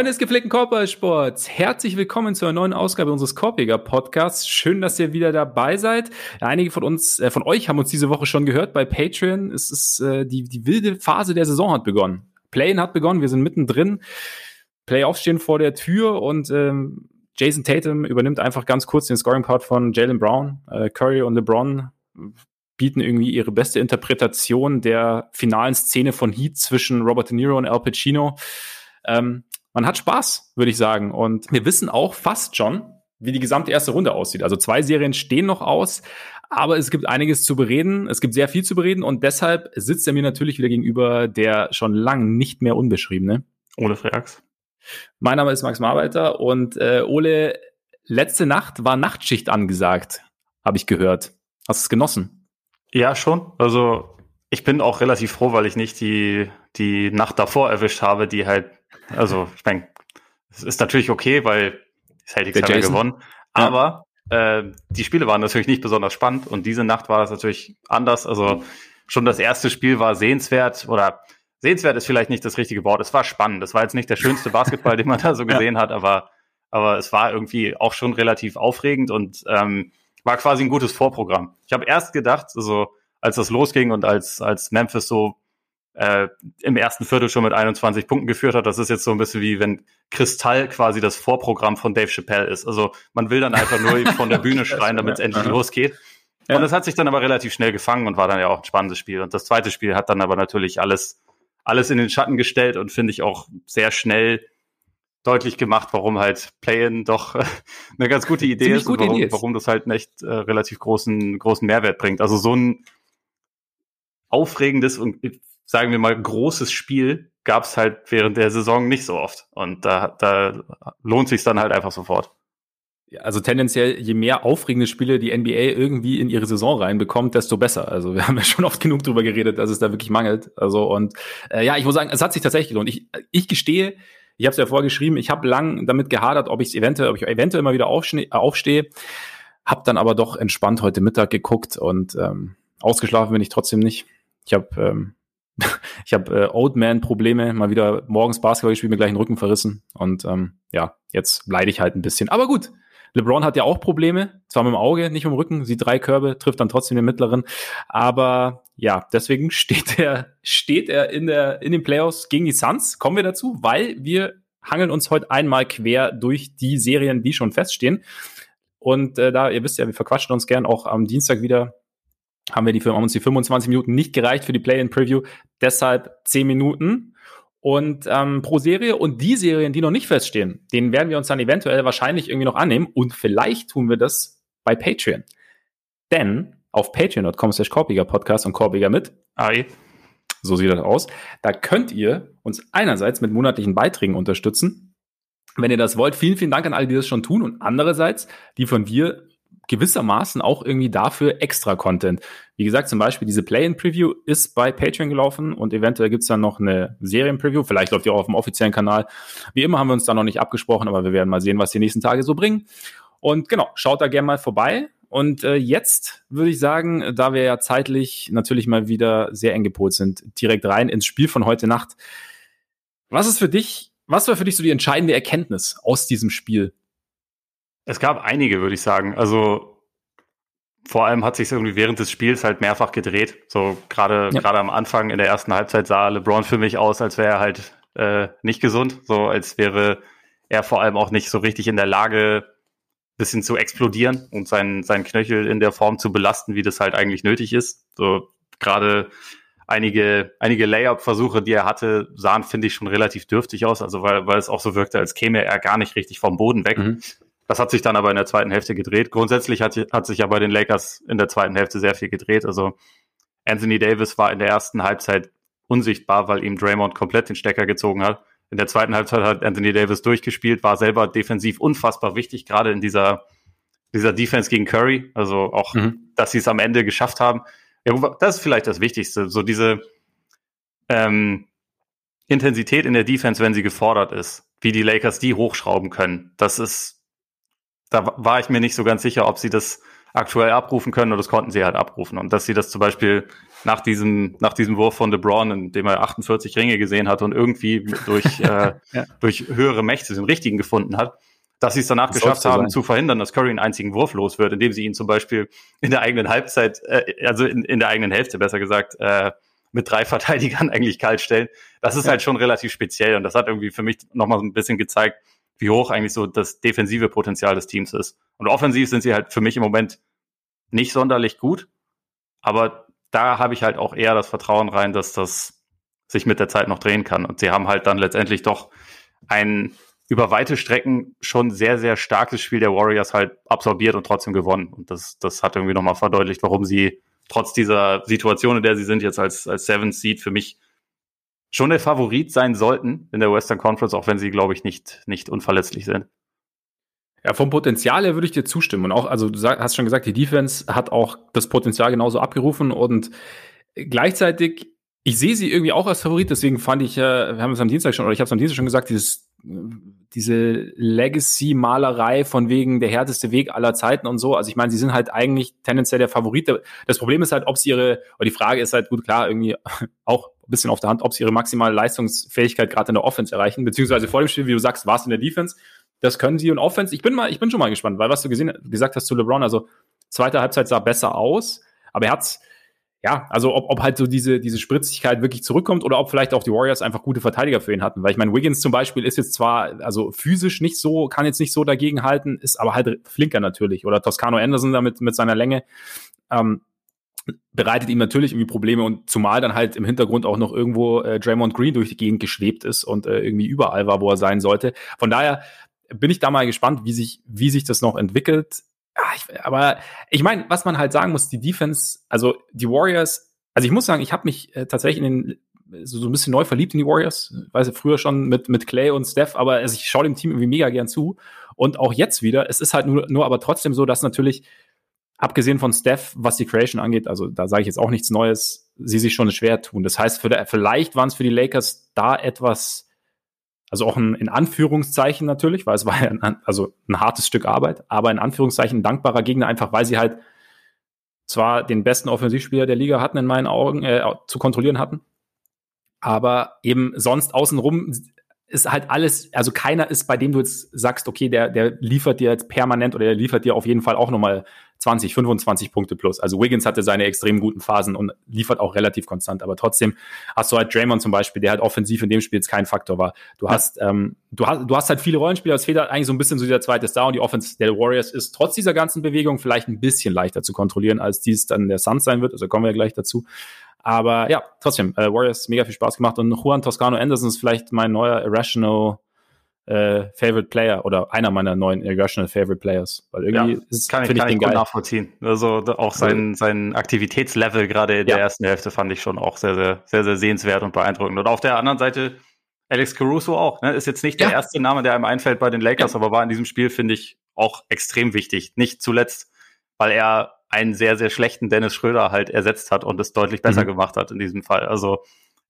Freunde des gepflegten Korbballsports, herzlich willkommen zu einer neuen Ausgabe unseres Korbjäger Podcasts. Schön, dass ihr wieder dabei seid. Einige von uns, äh, von euch haben uns diese Woche schon gehört bei Patreon. Es ist äh, die die wilde Phase der Saison hat begonnen. Playin hat begonnen, wir sind mittendrin. Playoffs stehen vor der Tür und ähm, Jason Tatum übernimmt einfach ganz kurz den Scoring-Part von Jalen Brown. Äh, Curry und LeBron bieten irgendwie ihre beste Interpretation der finalen Szene von Heat zwischen Robert De Niro und Al Pacino. Ähm, man hat Spaß, würde ich sagen. Und wir wissen auch fast schon, wie die gesamte erste Runde aussieht. Also zwei Serien stehen noch aus, aber es gibt einiges zu bereden. Es gibt sehr viel zu bereden und deshalb sitzt er mir natürlich wieder gegenüber der schon lang nicht mehr unbeschriebene. Ole Freaks. Mein Name ist Max Marbeiter und äh, Ole, letzte Nacht war Nachtschicht angesagt, habe ich gehört. Hast du es genossen? Ja, schon. Also ich bin auch relativ froh, weil ich nicht die, die Nacht davor erwischt habe, die halt also, ich meine, es ist natürlich okay, weil Celtics haben ja gewonnen. Aber äh, die Spiele waren natürlich nicht besonders spannend und diese Nacht war das natürlich anders. Also schon das erste Spiel war sehenswert oder sehenswert ist vielleicht nicht das richtige Wort. Es war spannend. Es war jetzt nicht der schönste Basketball, den man da so gesehen ja. hat, aber, aber es war irgendwie auch schon relativ aufregend und ähm, war quasi ein gutes Vorprogramm. Ich habe erst gedacht, also als das losging und als, als Memphis so äh, im ersten Viertel schon mit 21 Punkten geführt hat. Das ist jetzt so ein bisschen wie wenn Kristall quasi das Vorprogramm von Dave Chappelle ist. Also man will dann einfach nur von der Bühne schreien, damit es endlich losgeht. Ja. Und das hat sich dann aber relativ schnell gefangen und war dann ja auch ein spannendes Spiel. Und das zweite Spiel hat dann aber natürlich alles, alles in den Schatten gestellt und finde ich auch sehr schnell deutlich gemacht, warum halt Play-In doch eine ganz gute Idee ist und warum, Idee ist. warum das halt einen echt äh, relativ großen, großen Mehrwert bringt. Also so ein aufregendes und sagen wir mal, großes Spiel gab es halt während der Saison nicht so oft. Und da, da lohnt sich dann halt einfach sofort. Also tendenziell, je mehr aufregende Spiele die NBA irgendwie in ihre Saison reinbekommt, desto besser. Also wir haben ja schon oft genug drüber geredet, dass es da wirklich mangelt. Also und äh, ja, ich muss sagen, es hat sich tatsächlich gelohnt. Ich, ich gestehe, ich habe es ja vorgeschrieben, ich habe lang damit gehadert, ob ich es eventuell, ob ich eventuell immer wieder aufstehe, habe dann aber doch entspannt heute Mittag geguckt und ähm, ausgeschlafen bin ich trotzdem nicht. Ich habe ähm, ich habe äh, Old Man Probleme, mal wieder morgens Basketball gespielt, mir gleich den Rücken verrissen und ähm, ja, jetzt leide ich halt ein bisschen. Aber gut, LeBron hat ja auch Probleme, zwar mit dem Auge, nicht mit dem Rücken, sieht drei Körbe, trifft dann trotzdem den mittleren, aber ja, deswegen steht er steht er in der in den Playoffs gegen die Suns. Kommen wir dazu, weil wir hangeln uns heute einmal quer durch die Serien, die schon feststehen. Und äh, da, ihr wisst ja, wir verquatschen uns gern auch am Dienstag wieder haben wir die, haben uns die 25 Minuten nicht gereicht für die Play-in-Preview, deshalb 10 Minuten. Und ähm, pro Serie und die Serien, die noch nicht feststehen, denen werden wir uns dann eventuell wahrscheinlich irgendwie noch annehmen. Und vielleicht tun wir das bei Patreon. Denn auf patreon.com slash Podcast und Korbiger mit, AI, so sieht das aus, da könnt ihr uns einerseits mit monatlichen Beiträgen unterstützen, wenn ihr das wollt. Vielen, vielen Dank an alle, die das schon tun. Und andererseits die von wir gewissermaßen auch irgendwie dafür extra Content. Wie gesagt, zum Beispiel diese Play-in-Preview ist bei Patreon gelaufen und eventuell gibt's dann noch eine Serien-Preview. Vielleicht läuft die auch auf dem offiziellen Kanal. Wie immer haben wir uns da noch nicht abgesprochen, aber wir werden mal sehen, was die nächsten Tage so bringen. Und genau, schaut da gerne mal vorbei. Und äh, jetzt würde ich sagen, da wir ja zeitlich natürlich mal wieder sehr eng gepolt sind, direkt rein ins Spiel von heute Nacht. Was ist für dich, was war für dich so die entscheidende Erkenntnis aus diesem Spiel? Es gab einige, würde ich sagen. Also vor allem hat sich irgendwie während des Spiels halt mehrfach gedreht. So gerade ja. gerade am Anfang in der ersten Halbzeit sah LeBron für mich aus, als wäre er halt äh, nicht gesund, so als wäre er vor allem auch nicht so richtig in der Lage, bisschen zu explodieren und seinen seinen Knöchel in der Form zu belasten, wie das halt eigentlich nötig ist. So gerade einige, einige Layup-Versuche, die er hatte, sahen, finde ich, schon relativ dürftig aus. Also weil, weil es auch so wirkte, als käme er gar nicht richtig vom Boden weg. Mhm. Das hat sich dann aber in der zweiten Hälfte gedreht. Grundsätzlich hat, hat sich ja bei den Lakers in der zweiten Hälfte sehr viel gedreht. Also Anthony Davis war in der ersten Halbzeit unsichtbar, weil ihm Draymond komplett den Stecker gezogen hat. In der zweiten Halbzeit hat Anthony Davis durchgespielt, war selber defensiv unfassbar wichtig, gerade in dieser, dieser Defense gegen Curry. Also auch, mhm. dass sie es am Ende geschafft haben. Ja, das ist vielleicht das Wichtigste. So diese ähm, Intensität in der Defense, wenn sie gefordert ist, wie die Lakers die hochschrauben können. Das ist da war ich mir nicht so ganz sicher, ob sie das aktuell abrufen können und das konnten sie halt abrufen. Und dass sie das zum Beispiel nach diesem, nach diesem Wurf von LeBron, in dem er 48 Ringe gesehen hat und irgendwie durch, äh, ja. durch höhere Mächte den richtigen gefunden hat, dass sie es danach das geschafft haben, sein. zu verhindern, dass Curry einen einzigen Wurf los wird, indem sie ihn zum Beispiel in der eigenen Halbzeit, äh, also in, in der eigenen Hälfte besser gesagt, äh, mit drei Verteidigern eigentlich kalt stellen. Das ist ja. halt schon relativ speziell und das hat irgendwie für mich nochmal so ein bisschen gezeigt, wie hoch eigentlich so das defensive Potenzial des Teams ist. Und offensiv sind sie halt für mich im Moment nicht sonderlich gut, aber da habe ich halt auch eher das Vertrauen rein, dass das sich mit der Zeit noch drehen kann. Und sie haben halt dann letztendlich doch ein über weite Strecken schon sehr, sehr starkes Spiel der Warriors halt absorbiert und trotzdem gewonnen. Und das, das hat irgendwie nochmal verdeutlicht, warum sie trotz dieser Situation, in der sie sind, jetzt als, als Seventh Seed für mich schon der Favorit sein sollten in der Western Conference, auch wenn sie, glaube ich, nicht, nicht unverletzlich sind. Ja, vom Potenzial her würde ich dir zustimmen. Und auch, also du hast schon gesagt, die Defense hat auch das Potenzial genauso abgerufen und gleichzeitig, ich sehe sie irgendwie auch als Favorit, deswegen fand ich, äh, wir haben es am Dienstag schon, oder ich habe es am Dienstag schon gesagt, dieses, diese Legacy-Malerei von wegen der härteste Weg aller Zeiten und so. Also ich meine, sie sind halt eigentlich tendenziell der Favorit. Das Problem ist halt, ob sie ihre, oder die Frage ist halt gut klar, irgendwie auch ein bisschen auf der Hand, ob sie ihre maximale Leistungsfähigkeit gerade in der Offense erreichen, beziehungsweise vor dem Spiel, wie du sagst, war es in der Defense das können sie und Offense. Ich bin mal, ich bin schon mal gespannt, weil was du gesehen, gesagt hast zu LeBron, also zweite Halbzeit sah besser aus, aber er hat's, ja, also ob, ob halt so diese, diese Spritzigkeit wirklich zurückkommt oder ob vielleicht auch die Warriors einfach gute Verteidiger für ihn hatten. Weil ich meine, Wiggins zum Beispiel ist jetzt zwar, also physisch nicht so, kann jetzt nicht so dagegen halten, ist aber halt flinker natürlich. Oder Toscano Anderson damit mit seiner Länge. Ähm, bereitet ihm natürlich irgendwie Probleme und zumal dann halt im Hintergrund auch noch irgendwo äh, Draymond Green durch die Gegend geschwebt ist und äh, irgendwie überall war, wo er sein sollte. Von daher bin ich da mal gespannt, wie sich, wie sich das noch entwickelt. Ja, ich, aber ich meine, was man halt sagen muss, die Defense, also die Warriors, also ich muss sagen, ich habe mich äh, tatsächlich in den so, so ein bisschen neu verliebt in die Warriors. Weiß ich früher schon mit, mit Clay und Steph, aber also ich schaue dem Team irgendwie mega gern zu. Und auch jetzt wieder, es ist halt nur, nur aber trotzdem so, dass natürlich, abgesehen von Steph, was die Creation angeht, also da sage ich jetzt auch nichts Neues, sie sich schon schwer tun. Das heißt, der, vielleicht waren es für die Lakers da etwas also auch ein, in Anführungszeichen natürlich, weil es war ja ein, also ein hartes Stück Arbeit, aber in Anführungszeichen dankbarer Gegner, einfach weil sie halt zwar den besten Offensivspieler der Liga hatten, in meinen Augen, äh, zu kontrollieren hatten, aber eben sonst außenrum ist halt alles, also keiner ist, bei dem du jetzt sagst, okay, der, der liefert dir jetzt permanent oder der liefert dir auf jeden Fall auch nochmal 20, 25 Punkte plus. Also Wiggins hatte seine extrem guten Phasen und liefert auch relativ konstant, aber trotzdem hast du halt Draymond zum Beispiel, der halt offensiv in dem Spiel jetzt kein Faktor war. Du ja. hast, ähm, du hast, du hast halt viele Rollenspieler, es fehlt halt eigentlich so ein bisschen so dieser zweite Star und die Offense der Warriors ist trotz dieser ganzen Bewegung vielleicht ein bisschen leichter zu kontrollieren, als dies dann der Suns sein wird, also kommen wir gleich dazu. Aber ja, trotzdem, äh, Warriors mega viel Spaß gemacht und Juan Toscano Anderson ist vielleicht mein neuer Irrational äh, Favorite Player oder einer meiner neuen Irrational Favorite Players. Weil irgendwie ja, ist, kann ich, kann ich, ich gut nachvollziehen. Also auch sein, sein Aktivitätslevel gerade in ja. der ersten Hälfte fand ich schon auch sehr, sehr, sehr, sehr sehenswert und beeindruckend. Und auf der anderen Seite Alex Caruso auch. Ne? Ist jetzt nicht der ja. erste Name, der einem einfällt bei den Lakers, aber war in diesem Spiel, finde ich, auch extrem wichtig. Nicht zuletzt, weil er einen sehr, sehr schlechten Dennis Schröder halt ersetzt hat und es deutlich besser mhm. gemacht hat in diesem Fall. Also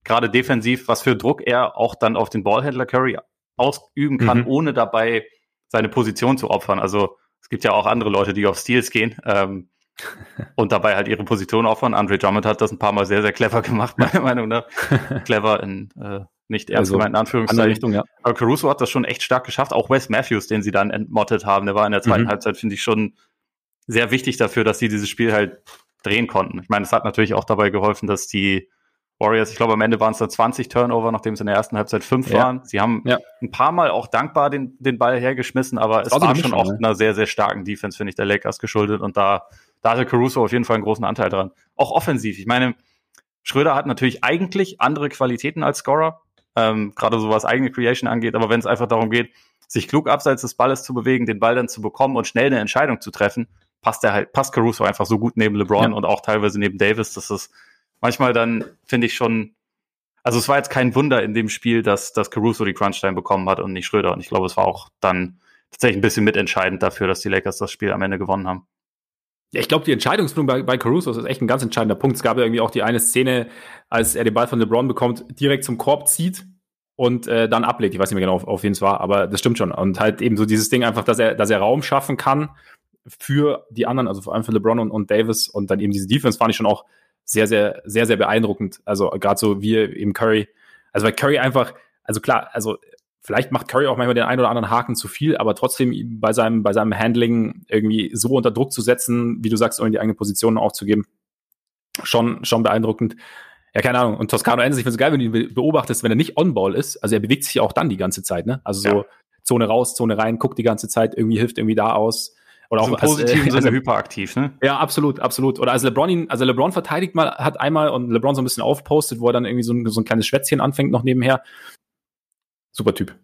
gerade defensiv, was für Druck er auch dann auf den Ballhändler Curry ausüben kann, mhm. ohne dabei seine Position zu opfern. Also es gibt ja auch andere Leute, die auf Steals gehen ähm, und dabei halt ihre Position opfern. Andre Drummond hat das ein paar Mal sehr, sehr clever gemacht, meiner Meinung nach. clever in äh, nicht ernst also, gemeinten Anführungszeichen. Richtung, ja. Aber Caruso hat das schon echt stark geschafft. Auch Wes Matthews, den sie dann entmottet haben, der war in der zweiten mhm. Halbzeit, finde ich, schon sehr wichtig dafür, dass sie dieses Spiel halt drehen konnten. Ich meine, es hat natürlich auch dabei geholfen, dass die Warriors, ich glaube, am Ende waren es da 20 Turnover, nachdem es in der ersten Halbzeit fünf ja. waren. Sie haben ja. ein paar Mal auch dankbar den, den Ball hergeschmissen, aber es war schon auch ne? einer sehr, sehr starken Defense, finde ich, der Lakers geschuldet. Und da, da hatte Caruso auf jeden Fall einen großen Anteil dran. Auch offensiv. Ich meine, Schröder hat natürlich eigentlich andere Qualitäten als Scorer, ähm, gerade so was eigene Creation angeht, aber wenn es einfach darum geht, sich klug abseits des Balles zu bewegen, den Ball dann zu bekommen und schnell eine Entscheidung zu treffen, passt er halt, passt Caruso einfach so gut neben LeBron ja. und auch teilweise neben Davis, dass es manchmal dann, finde ich schon, also es war jetzt kein Wunder in dem Spiel, dass, dass Caruso die Crunch-Time bekommen hat und nicht Schröder. Und ich glaube, es war auch dann tatsächlich ein bisschen mitentscheidend dafür, dass die Lakers das Spiel am Ende gewonnen haben. Ja, ich glaube, die Entscheidungsfindung bei, bei Caruso ist echt ein ganz entscheidender Punkt. Es gab ja irgendwie auch die eine Szene, als er den Ball von LeBron bekommt, direkt zum Korb zieht und äh, dann ablegt. Ich weiß nicht mehr genau, auf, auf wen es war, aber das stimmt schon. Und halt eben so dieses Ding einfach, dass er, dass er Raum schaffen kann für die anderen, also vor allem für LeBron und, und Davis und dann eben diese Defense fand ich schon auch sehr, sehr, sehr, sehr beeindruckend. Also gerade so wie eben Curry. Also weil Curry einfach, also klar, also vielleicht macht Curry auch manchmal den einen oder anderen Haken zu viel, aber trotzdem bei seinem, bei seinem Handling irgendwie so unter Druck zu setzen, wie du sagst, um in die eigene Position aufzugeben, schon, schon beeindruckend. Ja, keine Ahnung. Und Toscano Ennis, ich finde es geil, wenn du ihn beobachtest, wenn er nicht on-ball ist. Also er bewegt sich ja auch dann die ganze Zeit, ne? Also so ja. Zone raus, Zone rein, guckt die ganze Zeit, irgendwie hilft irgendwie da aus. Oder also auch im positiven als, äh, Sinne hyperaktiv, ne? Ja, absolut, absolut. Oder als LeBron ihn, also LeBron verteidigt mal, hat einmal und LeBron so ein bisschen aufpostet, wo er dann irgendwie so ein, so ein kleines Schwätzchen anfängt noch nebenher. Super Typ.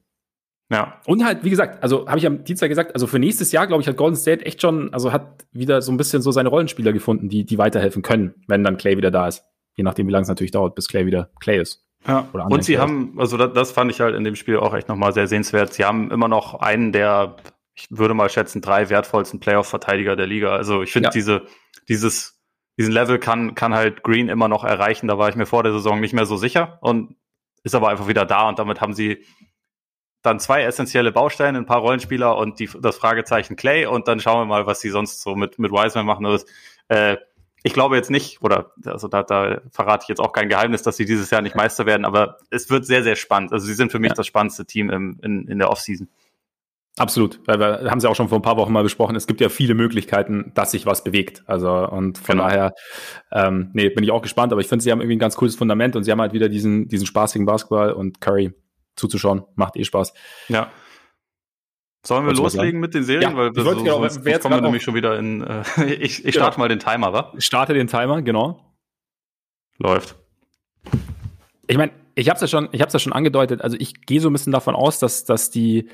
Ja. Und halt, wie gesagt, also habe ich am Dienstag gesagt, also für nächstes Jahr, glaube ich, hat Golden State echt schon, also hat wieder so ein bisschen so seine Rollenspieler gefunden, die, die weiterhelfen können, wenn dann Clay wieder da ist. Je nachdem, wie lange es natürlich dauert, bis Clay wieder Clay ist. Ja. und sie Clay haben, also das, das fand ich halt in dem Spiel auch echt nochmal sehr sehenswert. Sie haben immer noch einen der, ich würde mal schätzen, drei wertvollsten Playoff-Verteidiger der Liga. Also ich finde ja. diese, dieses, diesen Level kann, kann halt Green immer noch erreichen. Da war ich mir vor der Saison nicht mehr so sicher und ist aber einfach wieder da und damit haben sie dann zwei essentielle Bausteine, ein paar Rollenspieler und die, das Fragezeichen Clay und dann schauen wir mal, was sie sonst so mit, mit Wiseman machen. Also, äh, ich glaube jetzt nicht, oder also da, da verrate ich jetzt auch kein Geheimnis, dass sie dieses Jahr nicht Meister werden, aber es wird sehr, sehr spannend. Also sie sind für mich ja. das spannendste Team im, in, in der Offseason. Absolut, weil wir haben sie auch schon vor ein paar Wochen mal besprochen. Es gibt ja viele Möglichkeiten, dass sich was bewegt. Also und von genau. daher, ähm, nee, bin ich auch gespannt. Aber ich finde, sie haben irgendwie ein ganz cooles Fundament und sie haben halt wieder diesen diesen spaßigen Basketball und Curry zuzuschauen. Macht eh Spaß. Ja. Sollen wir Wolltest loslegen mit den Serien? Ja, Weil wir so, genau, sonst, sonst kommen wir nämlich schon wieder in. Äh, ich ich starte genau. mal den Timer, wa? Starte den Timer, genau. Läuft. Ich meine, ich habe es ja schon, ich habe ja schon angedeutet. Also ich gehe so ein bisschen davon aus, dass dass die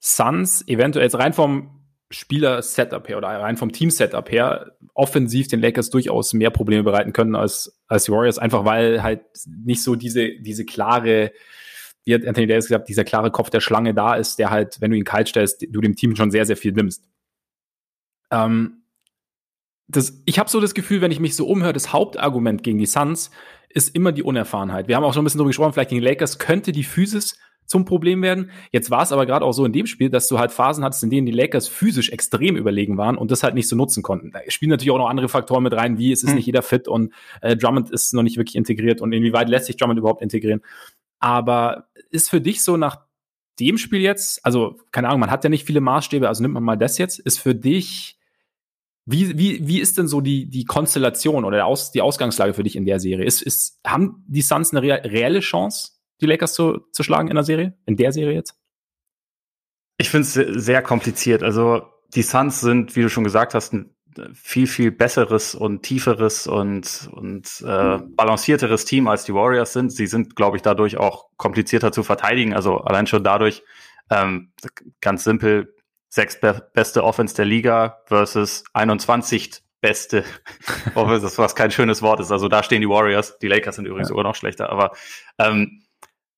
Suns eventuell jetzt rein vom Spieler-Setup her oder rein vom Team-Setup her offensiv den Lakers durchaus mehr Probleme bereiten können als als die Warriors, einfach weil halt nicht so diese diese klare wie hat Anthony Davis gesagt, dieser klare Kopf der Schlange da ist, der halt, wenn du ihn kalt stellst, du dem Team schon sehr, sehr viel nimmst. Ähm, das, ich habe so das Gefühl, wenn ich mich so umhöre, das Hauptargument gegen die Suns ist immer die Unerfahrenheit. Wir haben auch schon ein bisschen darüber gesprochen, vielleicht gegen die Lakers könnte die Physis zum Problem werden. Jetzt war es aber gerade auch so in dem Spiel, dass du halt Phasen hattest, in denen die Lakers physisch extrem überlegen waren und das halt nicht so nutzen konnten. Da spielen natürlich auch noch andere Faktoren mit rein, wie es ist hm. nicht jeder fit und äh, Drummond ist noch nicht wirklich integriert und inwieweit lässt sich Drummond überhaupt integrieren. Aber ist für dich so nach dem Spiel jetzt, also keine Ahnung, man hat ja nicht viele Maßstäbe, also nimmt man mal das jetzt, ist für dich, wie, wie, wie ist denn so die, die Konstellation oder Aus, die Ausgangslage für dich in der Serie? Ist, ist, haben die Suns eine reelle Chance, die Lakers zu, zu schlagen in der Serie? In der Serie jetzt? Ich finde es sehr kompliziert. Also die Suns sind, wie du schon gesagt hast, ein viel, viel besseres und tieferes und, und äh, balancierteres Team als die Warriors sind. Sie sind, glaube ich, dadurch auch komplizierter zu verteidigen. Also allein schon dadurch, ähm, ganz simpel, sechs be beste Offense der Liga versus 21 beste Offense, was kein schönes Wort ist. Also da stehen die Warriors, die Lakers sind übrigens ja. sogar noch schlechter, aber ähm,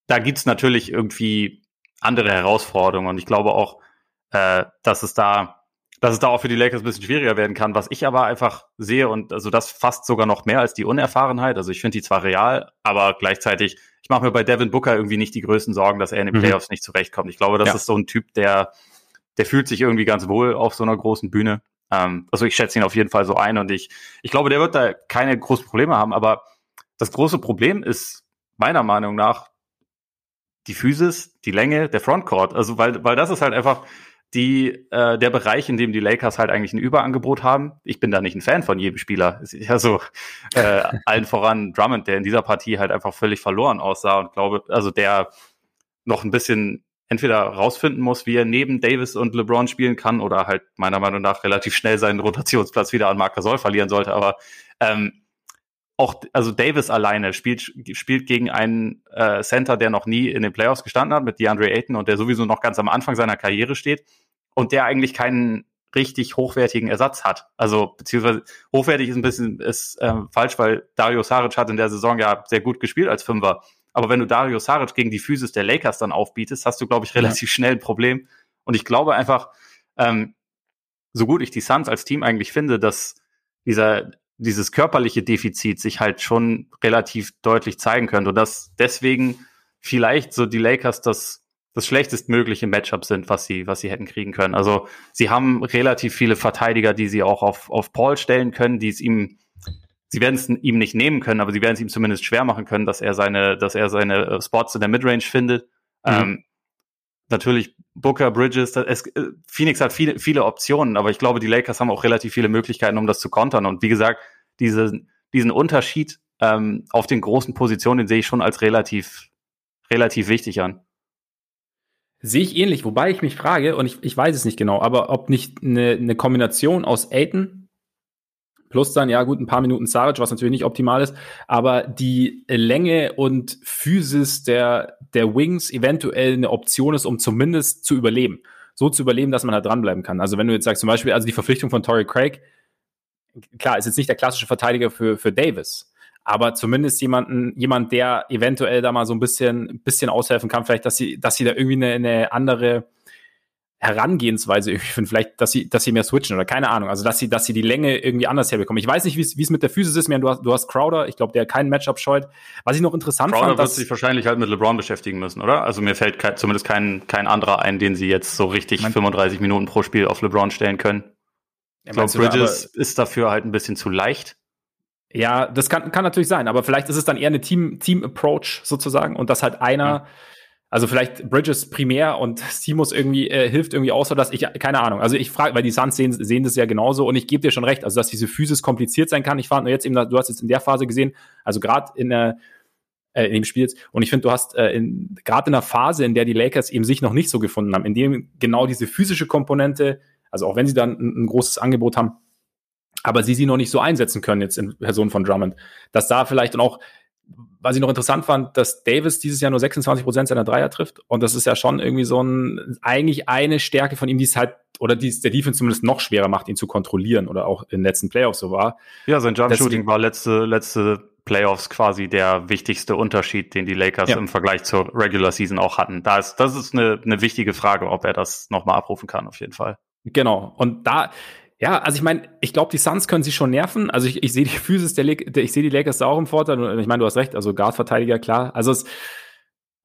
da gibt's natürlich irgendwie andere Herausforderungen und ich glaube auch, äh, dass es da dass es da auch für die Lakers ein bisschen schwieriger werden kann. Was ich aber einfach sehe und also das fast sogar noch mehr als die Unerfahrenheit. Also ich finde die zwar real, aber gleichzeitig, ich mache mir bei Devin Booker irgendwie nicht die größten Sorgen, dass er in den mhm. Playoffs nicht zurechtkommt. Ich glaube, das ja. ist so ein Typ, der, der fühlt sich irgendwie ganz wohl auf so einer großen Bühne. Ähm, also ich schätze ihn auf jeden Fall so ein und ich, ich glaube, der wird da keine großen Probleme haben. Aber das große Problem ist meiner Meinung nach die Physis, die Länge, der Frontcourt. Also weil, weil das ist halt einfach, die äh, der Bereich, in dem die Lakers halt eigentlich ein Überangebot haben. Ich bin da nicht ein Fan von jedem Spieler. Also äh, allen voran Drummond, der in dieser Partie halt einfach völlig verloren aussah und glaube, also der noch ein bisschen entweder rausfinden muss, wie er neben Davis und LeBron spielen kann oder halt meiner Meinung nach relativ schnell seinen Rotationsplatz wieder an Marc Gasol verlieren sollte. Aber ähm, auch, also Davis alleine spielt, spielt gegen einen äh, Center, der noch nie in den Playoffs gestanden hat, mit DeAndre Ayton und der sowieso noch ganz am Anfang seiner Karriere steht und der eigentlich keinen richtig hochwertigen Ersatz hat. Also beziehungsweise hochwertig ist ein bisschen ist ähm, falsch, weil Dario Saric hat in der Saison ja sehr gut gespielt als Fünfer. Aber wenn du Dario Saric gegen die Physis der Lakers dann aufbietest, hast du, glaube ich, relativ ja. schnell ein Problem. Und ich glaube einfach, ähm, so gut ich die Suns als Team eigentlich finde, dass dieser dieses körperliche Defizit sich halt schon relativ deutlich zeigen könnte und dass deswegen vielleicht so die Lakers das das schlechtestmögliche Matchup sind, was sie, was sie hätten kriegen können. Also sie haben relativ viele Verteidiger, die sie auch auf, auf Paul stellen können, die es ihm, sie werden es ihm nicht nehmen können, aber sie werden es ihm zumindest schwer machen können, dass er seine, dass er seine äh, Spots in der Midrange findet. Mhm. Ähm, natürlich Booker, Bridges, es, äh, Phoenix hat viele, viele Optionen, aber ich glaube, die Lakers haben auch relativ viele Möglichkeiten, um das zu kontern. Und wie gesagt, diese, diesen Unterschied ähm, auf den großen Positionen, den sehe ich schon als relativ, relativ wichtig an. Sehe ich ähnlich, wobei ich mich frage, und ich, ich weiß es nicht genau, aber ob nicht eine, eine Kombination aus Aiton plus dann, ja gut, ein paar Minuten Saric, was natürlich nicht optimal ist, aber die Länge und Physis der, der Wings eventuell eine Option ist, um zumindest zu überleben. So zu überleben, dass man da dranbleiben kann. Also wenn du jetzt sagst, zum Beispiel, also die Verpflichtung von Torrey Craig, klar, ist jetzt nicht der klassische Verteidiger für, für Davis, aber zumindest jemanden, jemand, der eventuell da mal so ein bisschen, ein bisschen aushelfen kann, vielleicht, dass sie, dass sie da irgendwie eine, eine andere Herangehensweise irgendwie finden, vielleicht, dass sie, dass sie mehr switchen oder keine Ahnung, also dass sie, dass sie die Länge irgendwie anders herbekommen. Ich weiß nicht, wie es mit der Physis ist, du hast, du hast Crowder, ich glaube, der kein Matchup scheut. Was ich noch interessant Crowder fand, wird sich wahrscheinlich halt mit LeBron beschäftigen müssen, oder? Also mir fällt kein, zumindest kein, kein anderer ein, den sie jetzt so richtig 35 Minuten pro Spiel auf LeBron stellen können. Ich glaube, Bridges ist dafür halt ein bisschen zu leicht. Ja, das kann, kann natürlich sein, aber vielleicht ist es dann eher eine Team, Team sozusagen und dass halt einer, mhm. also vielleicht Bridges primär und Simus irgendwie äh, hilft irgendwie auch so, dass ich, keine Ahnung, also ich frage, weil die Suns sehen, sehen das ja genauso und ich gebe dir schon recht, also dass diese Physis kompliziert sein kann. Ich fand nur jetzt eben, du hast jetzt in der Phase gesehen, also gerade in der, äh, in dem Spiel jetzt, und ich finde, du hast äh, gerade in der Phase, in der die Lakers eben sich noch nicht so gefunden haben, in dem genau diese physische Komponente, also auch wenn sie dann ein, ein großes Angebot haben, aber sie sie noch nicht so einsetzen können jetzt in Person von Drummond. Dass da vielleicht und auch, was ich noch interessant fand, dass Davis dieses Jahr nur 26 Prozent seiner Dreier trifft und das ist ja schon irgendwie so ein, eigentlich eine Stärke von ihm, die es halt, oder die es der Defense zumindest noch schwerer macht, ihn zu kontrollieren oder auch in den letzten Playoffs so war. Ja, sein Jump-Shooting war letzte, letzte Playoffs quasi der wichtigste Unterschied, den die Lakers ja. im Vergleich zur Regular Season auch hatten. Da ist, das ist eine, eine wichtige Frage, ob er das nochmal abrufen kann, auf jeden Fall. Genau. Und da, ja, also ich meine, ich glaube, die Suns können sie schon nerven. Also ich, ich sehe die Physis der, der ich sehe die Lakers da auch im Vorteil. Ich meine, du hast recht, also Guard-Verteidiger, klar. Also es,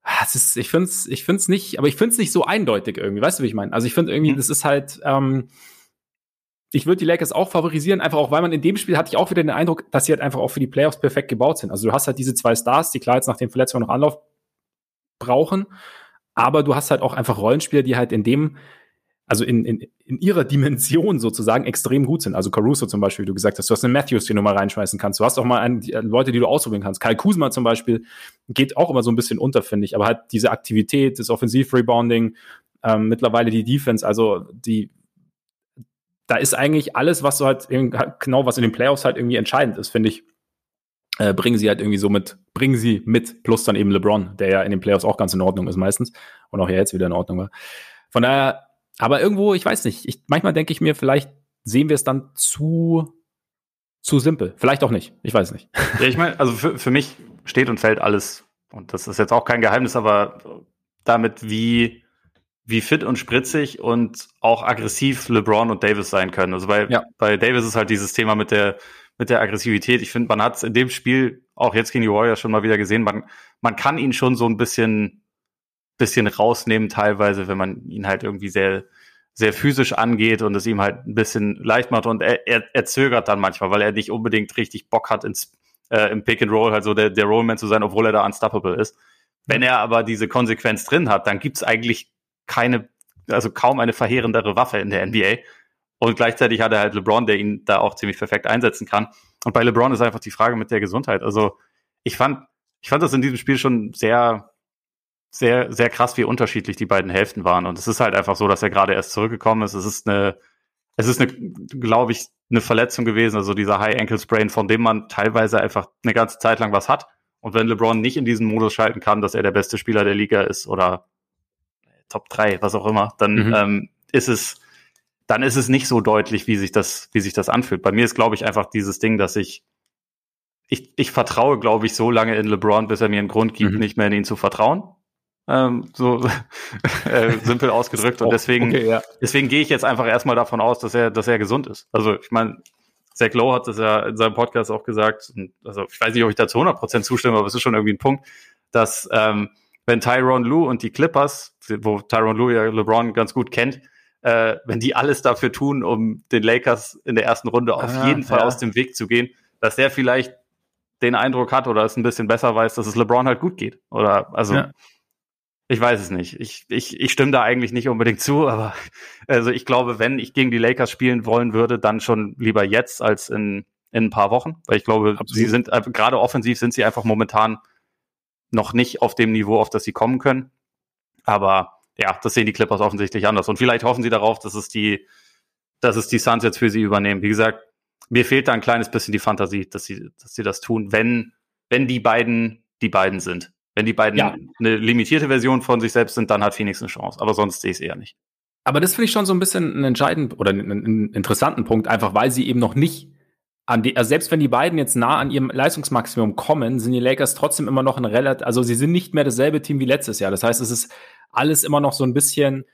ah, es ist, ich finde es ich find's nicht, aber ich finde es nicht so eindeutig irgendwie. Weißt du, wie ich meine? Also ich finde irgendwie, mhm. das ist halt, ähm, ich würde die Lakers auch favorisieren, einfach auch, weil man in dem Spiel hatte ich auch wieder den Eindruck, dass sie halt einfach auch für die Playoffs perfekt gebaut sind. Also du hast halt diese zwei Stars, die klar jetzt nach den Verletzungen noch Anlauf brauchen, aber du hast halt auch einfach Rollenspieler, die halt in dem also in, in, in ihrer Dimension sozusagen extrem gut sind. Also Caruso zum Beispiel, wie du gesagt hast, du hast einen Matthews, den du mal reinschmeißen kannst. Du hast auch mal einen, die, Leute, die du ausprobieren kannst. Kai Kuzma zum Beispiel geht auch immer so ein bisschen unter, finde ich. Aber halt diese Aktivität, das Offensiv-Rebounding, ähm, mittlerweile die Defense, also die, da ist eigentlich alles, was so halt, genau, was in den Playoffs halt irgendwie entscheidend ist, finde ich, äh, bringen sie halt irgendwie so mit, bringen sie mit, plus dann eben LeBron, der ja in den Playoffs auch ganz in Ordnung ist meistens und auch ja jetzt wieder in Ordnung war. Von daher, aber irgendwo, ich weiß nicht, ich, manchmal denke ich mir, vielleicht sehen wir es dann zu, zu simpel. Vielleicht auch nicht. Ich weiß nicht. Ja, ich meine, also für, für mich steht und fällt alles, und das ist jetzt auch kein Geheimnis, aber damit, wie, wie fit und spritzig und auch aggressiv LeBron und Davis sein können. Also bei, ja. bei Davis ist halt dieses Thema mit der, mit der Aggressivität. Ich finde, man hat es in dem Spiel auch jetzt gegen die Warriors schon mal wieder gesehen. Man, man kann ihn schon so ein bisschen bisschen rausnehmen teilweise, wenn man ihn halt irgendwie sehr, sehr physisch angeht und es ihm halt ein bisschen leicht macht und er, er, er zögert dann manchmal, weil er nicht unbedingt richtig Bock hat ins äh, im Pick and Roll halt so der, der Rollman zu sein, obwohl er da unstoppable ist. Wenn er aber diese Konsequenz drin hat, dann gibt's eigentlich keine, also kaum eine verheerendere Waffe in der NBA. Und gleichzeitig hat er halt LeBron, der ihn da auch ziemlich perfekt einsetzen kann. Und bei LeBron ist einfach die Frage mit der Gesundheit. Also ich fand, ich fand das in diesem Spiel schon sehr, sehr, sehr krass, wie unterschiedlich die beiden Hälften waren. Und es ist halt einfach so, dass er gerade erst zurückgekommen ist. Es ist eine, es ist eine, glaube ich, eine Verletzung gewesen, also dieser High Ankle Sprain, von dem man teilweise einfach eine ganze Zeit lang was hat. Und wenn LeBron nicht in diesen Modus schalten kann, dass er der beste Spieler der Liga ist oder Top 3, was auch immer, dann mhm. ähm, ist es, dann ist es nicht so deutlich, wie sich das, wie sich das anfühlt. Bei mir ist, glaube ich, einfach dieses Ding, dass ich, ich, ich vertraue, glaube ich, so lange in LeBron, bis er mir einen Grund gibt, mhm. nicht mehr in ihn zu vertrauen ähm, so äh, simpel ausgedrückt. Und deswegen, okay, ja. deswegen gehe ich jetzt einfach erstmal davon aus, dass er, dass er gesund ist. Also ich meine, Zach Lowe hat das ja in seinem Podcast auch gesagt. Also ich weiß nicht, ob ich da zu 100% zustimme, aber es ist schon irgendwie ein Punkt, dass ähm, wenn Tyron Lue und die Clippers, wo Tyron Lue ja LeBron ganz gut kennt, äh, wenn die alles dafür tun, um den Lakers in der ersten Runde auf ah, jeden Fall ja. aus dem Weg zu gehen, dass der vielleicht den Eindruck hat oder es ein bisschen besser weiß, dass es LeBron halt gut geht. Oder also ja. Ich weiß es nicht. Ich, ich, ich stimme da eigentlich nicht unbedingt zu, aber also ich glaube, wenn ich gegen die Lakers spielen wollen würde, dann schon lieber jetzt als in, in ein paar Wochen. Weil ich glaube, Absolut. sie sind gerade offensiv sind sie einfach momentan noch nicht auf dem Niveau, auf das sie kommen können. Aber ja, das sehen die Clippers offensichtlich anders. Und vielleicht hoffen sie darauf, dass es die, dass es die Suns jetzt für sie übernehmen. Wie gesagt, mir fehlt da ein kleines bisschen die Fantasie, dass sie, dass sie das tun, wenn, wenn die beiden die beiden sind. Wenn die beiden ja. eine limitierte Version von sich selbst sind, dann hat Phoenix eine Chance. Aber sonst sehe ich es eher nicht. Aber das finde ich schon so ein bisschen einen entscheidenden oder einen, einen interessanten Punkt, einfach weil sie eben noch nicht an die, also selbst wenn die beiden jetzt nah an ihrem Leistungsmaximum kommen, sind die Lakers trotzdem immer noch ein relativ, also sie sind nicht mehr dasselbe Team wie letztes Jahr. Das heißt, es ist alles immer noch so ein bisschen,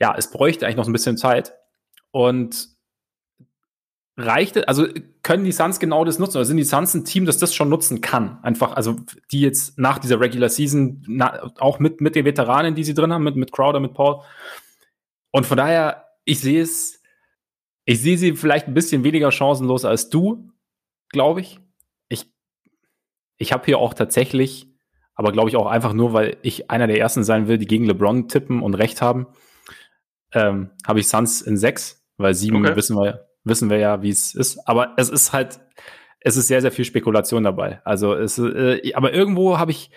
ja, es bräuchte eigentlich noch so ein bisschen Zeit. Und reicht, also können die Suns genau das nutzen? Oder sind die Suns ein Team, das das schon nutzen kann? Einfach, also die jetzt nach dieser Regular Season, na, auch mit, mit den Veteranen, die sie drin haben, mit, mit Crowder, mit Paul. Und von daher, ich sehe es, ich sehe sie vielleicht ein bisschen weniger chancenlos als du, glaube ich. Ich, ich habe hier auch tatsächlich aber glaube ich auch einfach nur, weil ich einer der ersten sein will, die gegen LeBron tippen und recht haben, ähm, habe ich Suns in sechs, weil sieben okay. wissen wir, wissen wir ja, wie es ist. Aber es ist halt, es ist sehr, sehr viel Spekulation dabei. Also es, äh, aber irgendwo habe ich,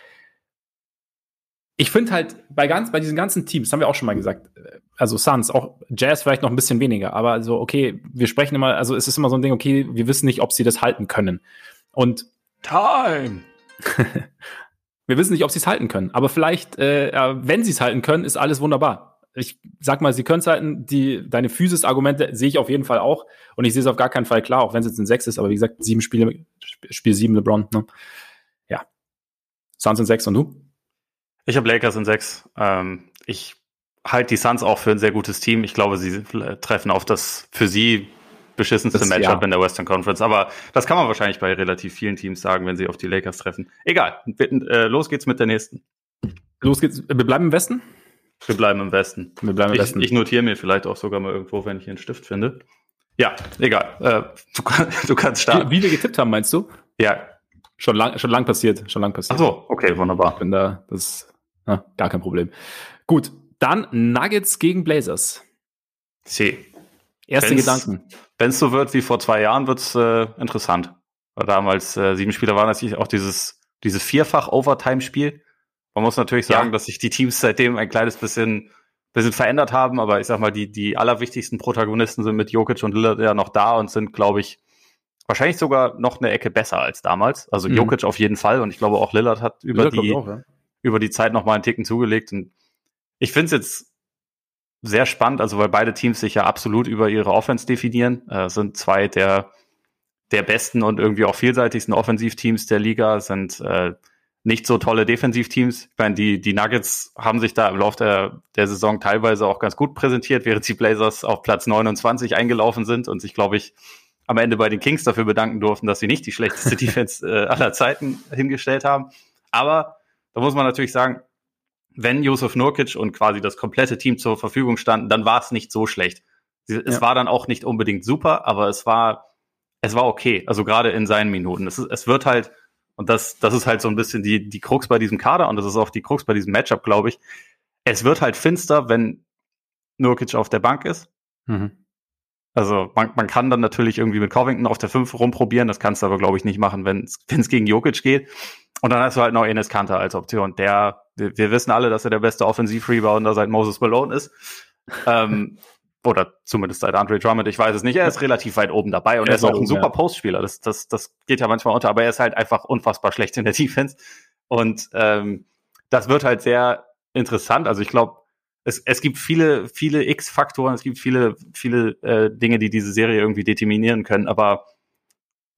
ich finde halt bei ganz, bei diesen ganzen Teams, haben wir auch schon mal gesagt, äh, also Suns, auch Jazz vielleicht noch ein bisschen weniger, aber so, okay, wir sprechen immer, also es ist immer so ein Ding, okay, wir wissen nicht, ob sie das halten können. Und Time! Wir wissen nicht, ob sie es halten können. Aber vielleicht, äh, wenn sie es halten können, ist alles wunderbar. Ich sag mal, sie können es halten. Die, deine Physis-Argumente sehe ich auf jeden Fall auch. Und ich sehe es auf gar keinen Fall klar, auch wenn es jetzt ein Sechs ist. Aber wie gesagt, sieben Spiele, Spiel sieben LeBron. Ne? Ja. Suns in sechs und du? Ich habe Lakers in sechs. Ähm, ich halte die Suns auch für ein sehr gutes Team. Ich glaube, sie treffen auf das für sie beschissenste das, Matchup ja. in der Western Conference. Aber das kann man wahrscheinlich bei relativ vielen Teams sagen, wenn sie auf die Lakers treffen. Egal, äh, los geht's mit der nächsten. Los geht's. Wir bleiben im Westen? Wir bleiben im Westen. Wir bleiben im ich, Westen. Ich notiere mir vielleicht auch sogar mal irgendwo, wenn ich einen Stift finde. Ja, egal. Äh, du, du, kannst starten. Wie, wie wir getippt haben, meinst du? Ja. Schon lang, schon lang passiert. Schon lang passiert. Ach so, okay, wunderbar. Ich bin da, das na, gar kein Problem. Gut, dann Nuggets gegen Blazers. C. Erste wenn's, Gedanken. Wenn es so wird wie vor zwei Jahren, wird's äh, interessant. Weil damals äh, sieben Spieler waren natürlich auch dieses, dieses Vierfach-Overtime-Spiel. Man muss natürlich sagen, ja. dass sich die Teams seitdem ein kleines bisschen, bisschen verändert haben, aber ich sag mal, die, die allerwichtigsten Protagonisten sind mit Jokic und Lillard ja noch da und sind, glaube ich, wahrscheinlich sogar noch eine Ecke besser als damals. Also mhm. Jokic auf jeden Fall und ich glaube auch Lillard hat über Lillard die, auch, ja. über die Zeit noch mal einen Ticken zugelegt und ich finde es jetzt sehr spannend, also weil beide Teams sich ja absolut über ihre Offense definieren, äh, sind zwei der der besten und irgendwie auch vielseitigsten Offensivteams der Liga, sind äh, nicht so tolle Defensivteams. Ich meine, die, die Nuggets haben sich da im Laufe der, der Saison teilweise auch ganz gut präsentiert, während die Blazers auf Platz 29 eingelaufen sind und sich, glaube ich, am Ende bei den Kings dafür bedanken durften, dass sie nicht die schlechteste Defense äh, aller Zeiten hingestellt haben. Aber da muss man natürlich sagen, wenn Josef Nurkic und quasi das komplette Team zur Verfügung standen, dann war es nicht so schlecht. Es ja. war dann auch nicht unbedingt super, aber es war, es war okay. Also gerade in seinen Minuten. Es, es wird halt, und das, das ist halt so ein bisschen die, die Krux bei diesem Kader und das ist auch die Krux bei diesem Matchup, glaube ich. Es wird halt finster, wenn Nurkic auf der Bank ist. Mhm. Also man, man kann dann natürlich irgendwie mit Covington auf der 5 rumprobieren, das kannst du aber, glaube ich, nicht machen, wenn es gegen Jokic geht. Und dann hast du halt noch Enes Kanter als Option. Der, wir, wir wissen alle, dass er der beste Offensiv-Rebounder seit Moses Malone ist. ähm, oder zumindest seit Andre Drummond, ich weiß es nicht. Er ist relativ weit oben dabei und er, er ist auch ein super ja. Postspieler. Das, das, das geht ja manchmal unter, aber er ist halt einfach unfassbar schlecht in der Defense. Und ähm, das wird halt sehr interessant. Also ich glaube, es, es gibt viele, viele X-Faktoren, es gibt viele, viele äh, Dinge, die diese Serie irgendwie determinieren können, aber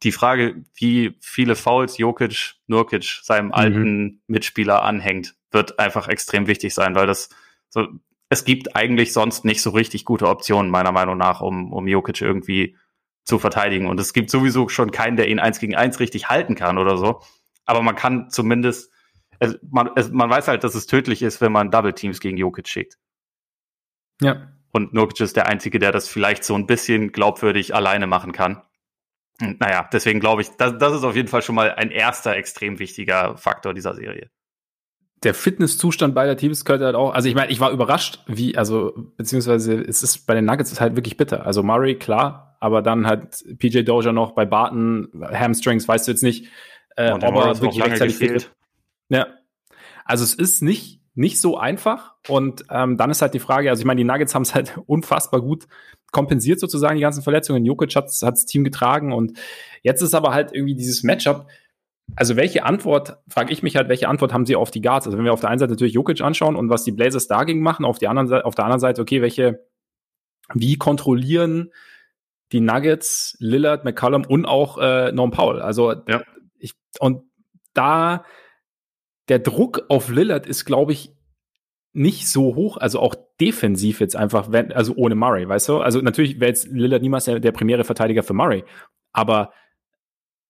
die Frage, wie viele Fouls Jokic, Nurkic seinem mhm. alten Mitspieler anhängt, wird einfach extrem wichtig sein, weil das so, es gibt eigentlich sonst nicht so richtig gute Optionen, meiner Meinung nach, um, um Jokic irgendwie zu verteidigen. Und es gibt sowieso schon keinen, der ihn eins gegen eins richtig halten kann oder so. Aber man kann zumindest es, man, es, man weiß halt, dass es tödlich ist, wenn man Double Teams gegen Jokic schickt. Ja. Und Jokic ist der Einzige, der das vielleicht so ein bisschen glaubwürdig alleine machen kann. Und naja, deswegen glaube ich, das, das ist auf jeden Fall schon mal ein erster extrem wichtiger Faktor dieser Serie der Fitnesszustand beider Teams könnte halt auch, also ich meine, ich war überrascht, wie, also, beziehungsweise es ist bei den Nuggets ist halt wirklich bitter. Also Murray, klar, aber dann halt PJ Doja noch bei Barton, Hamstrings, weißt du jetzt nicht, äh, ob er wirklich rechtzeitig fehlt. Ja. Also es ist nicht, nicht so einfach. Und ähm, dann ist halt die Frage, also ich meine, die Nuggets haben es halt unfassbar gut kompensiert sozusagen, die ganzen Verletzungen. Jokic hat das Team getragen und jetzt ist aber halt irgendwie dieses Matchup, also welche Antwort, frage ich mich halt, welche Antwort haben sie auf die Guards? Also wenn wir auf der einen Seite natürlich Jokic anschauen und was die Blazers dagegen machen, auf, die anderen, auf der anderen Seite, okay, welche, wie kontrollieren die Nuggets, Lillard, McCollum und auch äh, Norm Powell? Also ja. ich, und da der Druck auf Lillard ist, glaube ich, nicht so hoch, also auch defensiv jetzt einfach, wenn, also ohne Murray, weißt du? Also natürlich wäre jetzt Lillard niemals der, der primäre Verteidiger für Murray, aber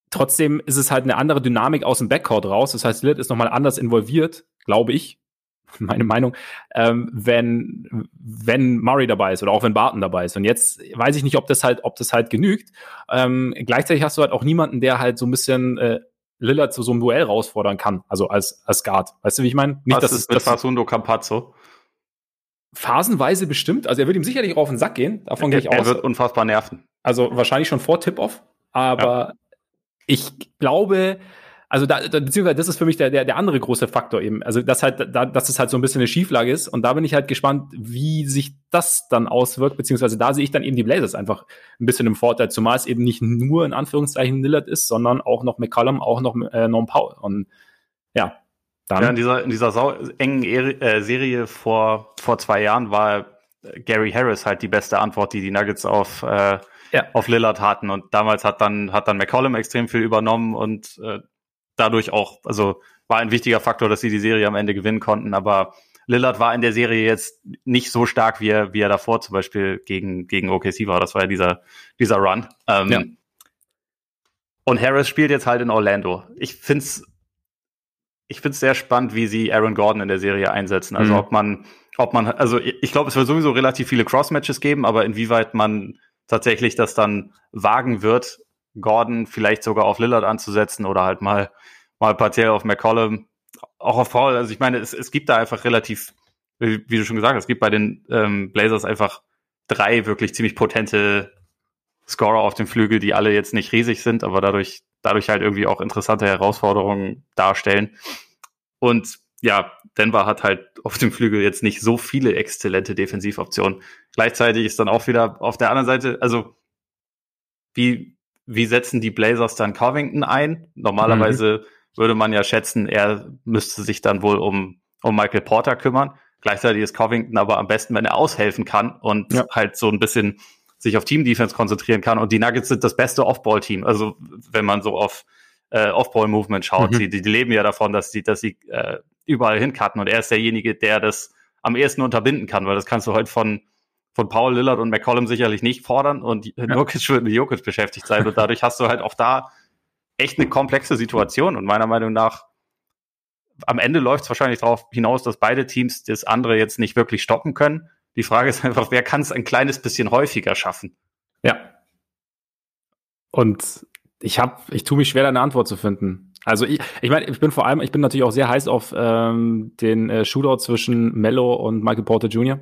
Trotzdem ist es halt eine andere Dynamik aus dem Backcourt raus. Das heißt, Lillard ist nochmal anders involviert, glaube ich, meine Meinung, ähm, wenn, wenn Murray dabei ist oder auch wenn Barton dabei ist. Und jetzt weiß ich nicht, ob das halt, ob das halt genügt. Ähm, gleichzeitig hast du halt auch niemanden, der halt so ein bisschen äh, Lillard zu so einem Duell herausfordern kann, also als, als Guard. Weißt du, wie ich meine? Nicht, Was dass ist mit das, Fasundo Campazzo? Phasenweise bestimmt. Also er wird ihm sicherlich auf den Sack gehen. Davon gehe ich aus. Er wird unfassbar nerven. Also wahrscheinlich schon vor Tip-Off. Aber ich glaube, also da, da, beziehungsweise das ist für mich der, der, der andere große Faktor eben. Also das halt, da, dass es halt so ein bisschen eine Schieflage ist. Und da bin ich halt gespannt, wie sich das dann auswirkt, beziehungsweise da sehe ich dann eben die Blazers einfach ein bisschen im Vorteil, zumal es eben nicht nur in Anführungszeichen Lillard ist, sondern auch noch McCollum, auch noch äh, Norm Powell. Und ja, dann. Ja, in dieser, in dieser sau engen äh, Serie vor, vor zwei Jahren war Gary Harris halt die beste Antwort, die die Nuggets auf äh, ja. auf Lillard hatten. Und damals hat dann, hat dann McCollum extrem viel übernommen und äh, dadurch auch, also war ein wichtiger Faktor, dass sie die Serie am Ende gewinnen konnten. Aber Lillard war in der Serie jetzt nicht so stark, wie er, wie er davor zum Beispiel gegen, gegen OKC war. Das war ja dieser, dieser Run. Ähm, ja. Und Harris spielt jetzt halt in Orlando. Ich find's, ich find's sehr spannend, wie sie Aaron Gordon in der Serie einsetzen. Also mhm. ob man, ob man, also ich glaube, es wird sowieso relativ viele Cross-Matches geben, aber inwieweit man tatsächlich das dann wagen wird, Gordon vielleicht sogar auf Lillard anzusetzen oder halt mal, mal partiell auf McCollum, auch auf Paul. Also ich meine, es, es gibt da einfach relativ, wie, wie du schon gesagt hast, es gibt bei den ähm, Blazers einfach drei wirklich ziemlich potente Scorer auf dem Flügel, die alle jetzt nicht riesig sind, aber dadurch, dadurch halt irgendwie auch interessante Herausforderungen darstellen. Und ja, Denver hat halt auf dem Flügel jetzt nicht so viele exzellente Defensivoptionen. Gleichzeitig ist dann auch wieder auf der anderen Seite, also wie, wie setzen die Blazers dann Covington ein? Normalerweise mhm. würde man ja schätzen, er müsste sich dann wohl um, um Michael Porter kümmern. Gleichzeitig ist Covington aber am besten, wenn er aushelfen kann und ja. halt so ein bisschen sich auf Team-Defense konzentrieren kann. Und die Nuggets sind das beste Off-Ball-Team. Also wenn man so auf äh, Off-Ball-Movement schaut, mhm. die, die leben ja davon, dass sie, dass sie äh, überall hincutten und er ist derjenige, der das am ehesten unterbinden kann, weil das kannst du heute von, von Paul Lillard und McCollum sicherlich nicht fordern und ja. Jokic wird mit Jokic beschäftigt sein und dadurch hast du halt auch da echt eine komplexe Situation und meiner Meinung nach am Ende läuft es wahrscheinlich darauf hinaus, dass beide Teams das andere jetzt nicht wirklich stoppen können. Die Frage ist einfach, wer kann es ein kleines bisschen häufiger schaffen? Ja. Und ich habe, ich tue mich schwer, eine Antwort zu finden. Also ich, ich meine, ich bin vor allem, ich bin natürlich auch sehr heiß auf ähm, den äh, Shootout zwischen Mello und Michael Porter Jr.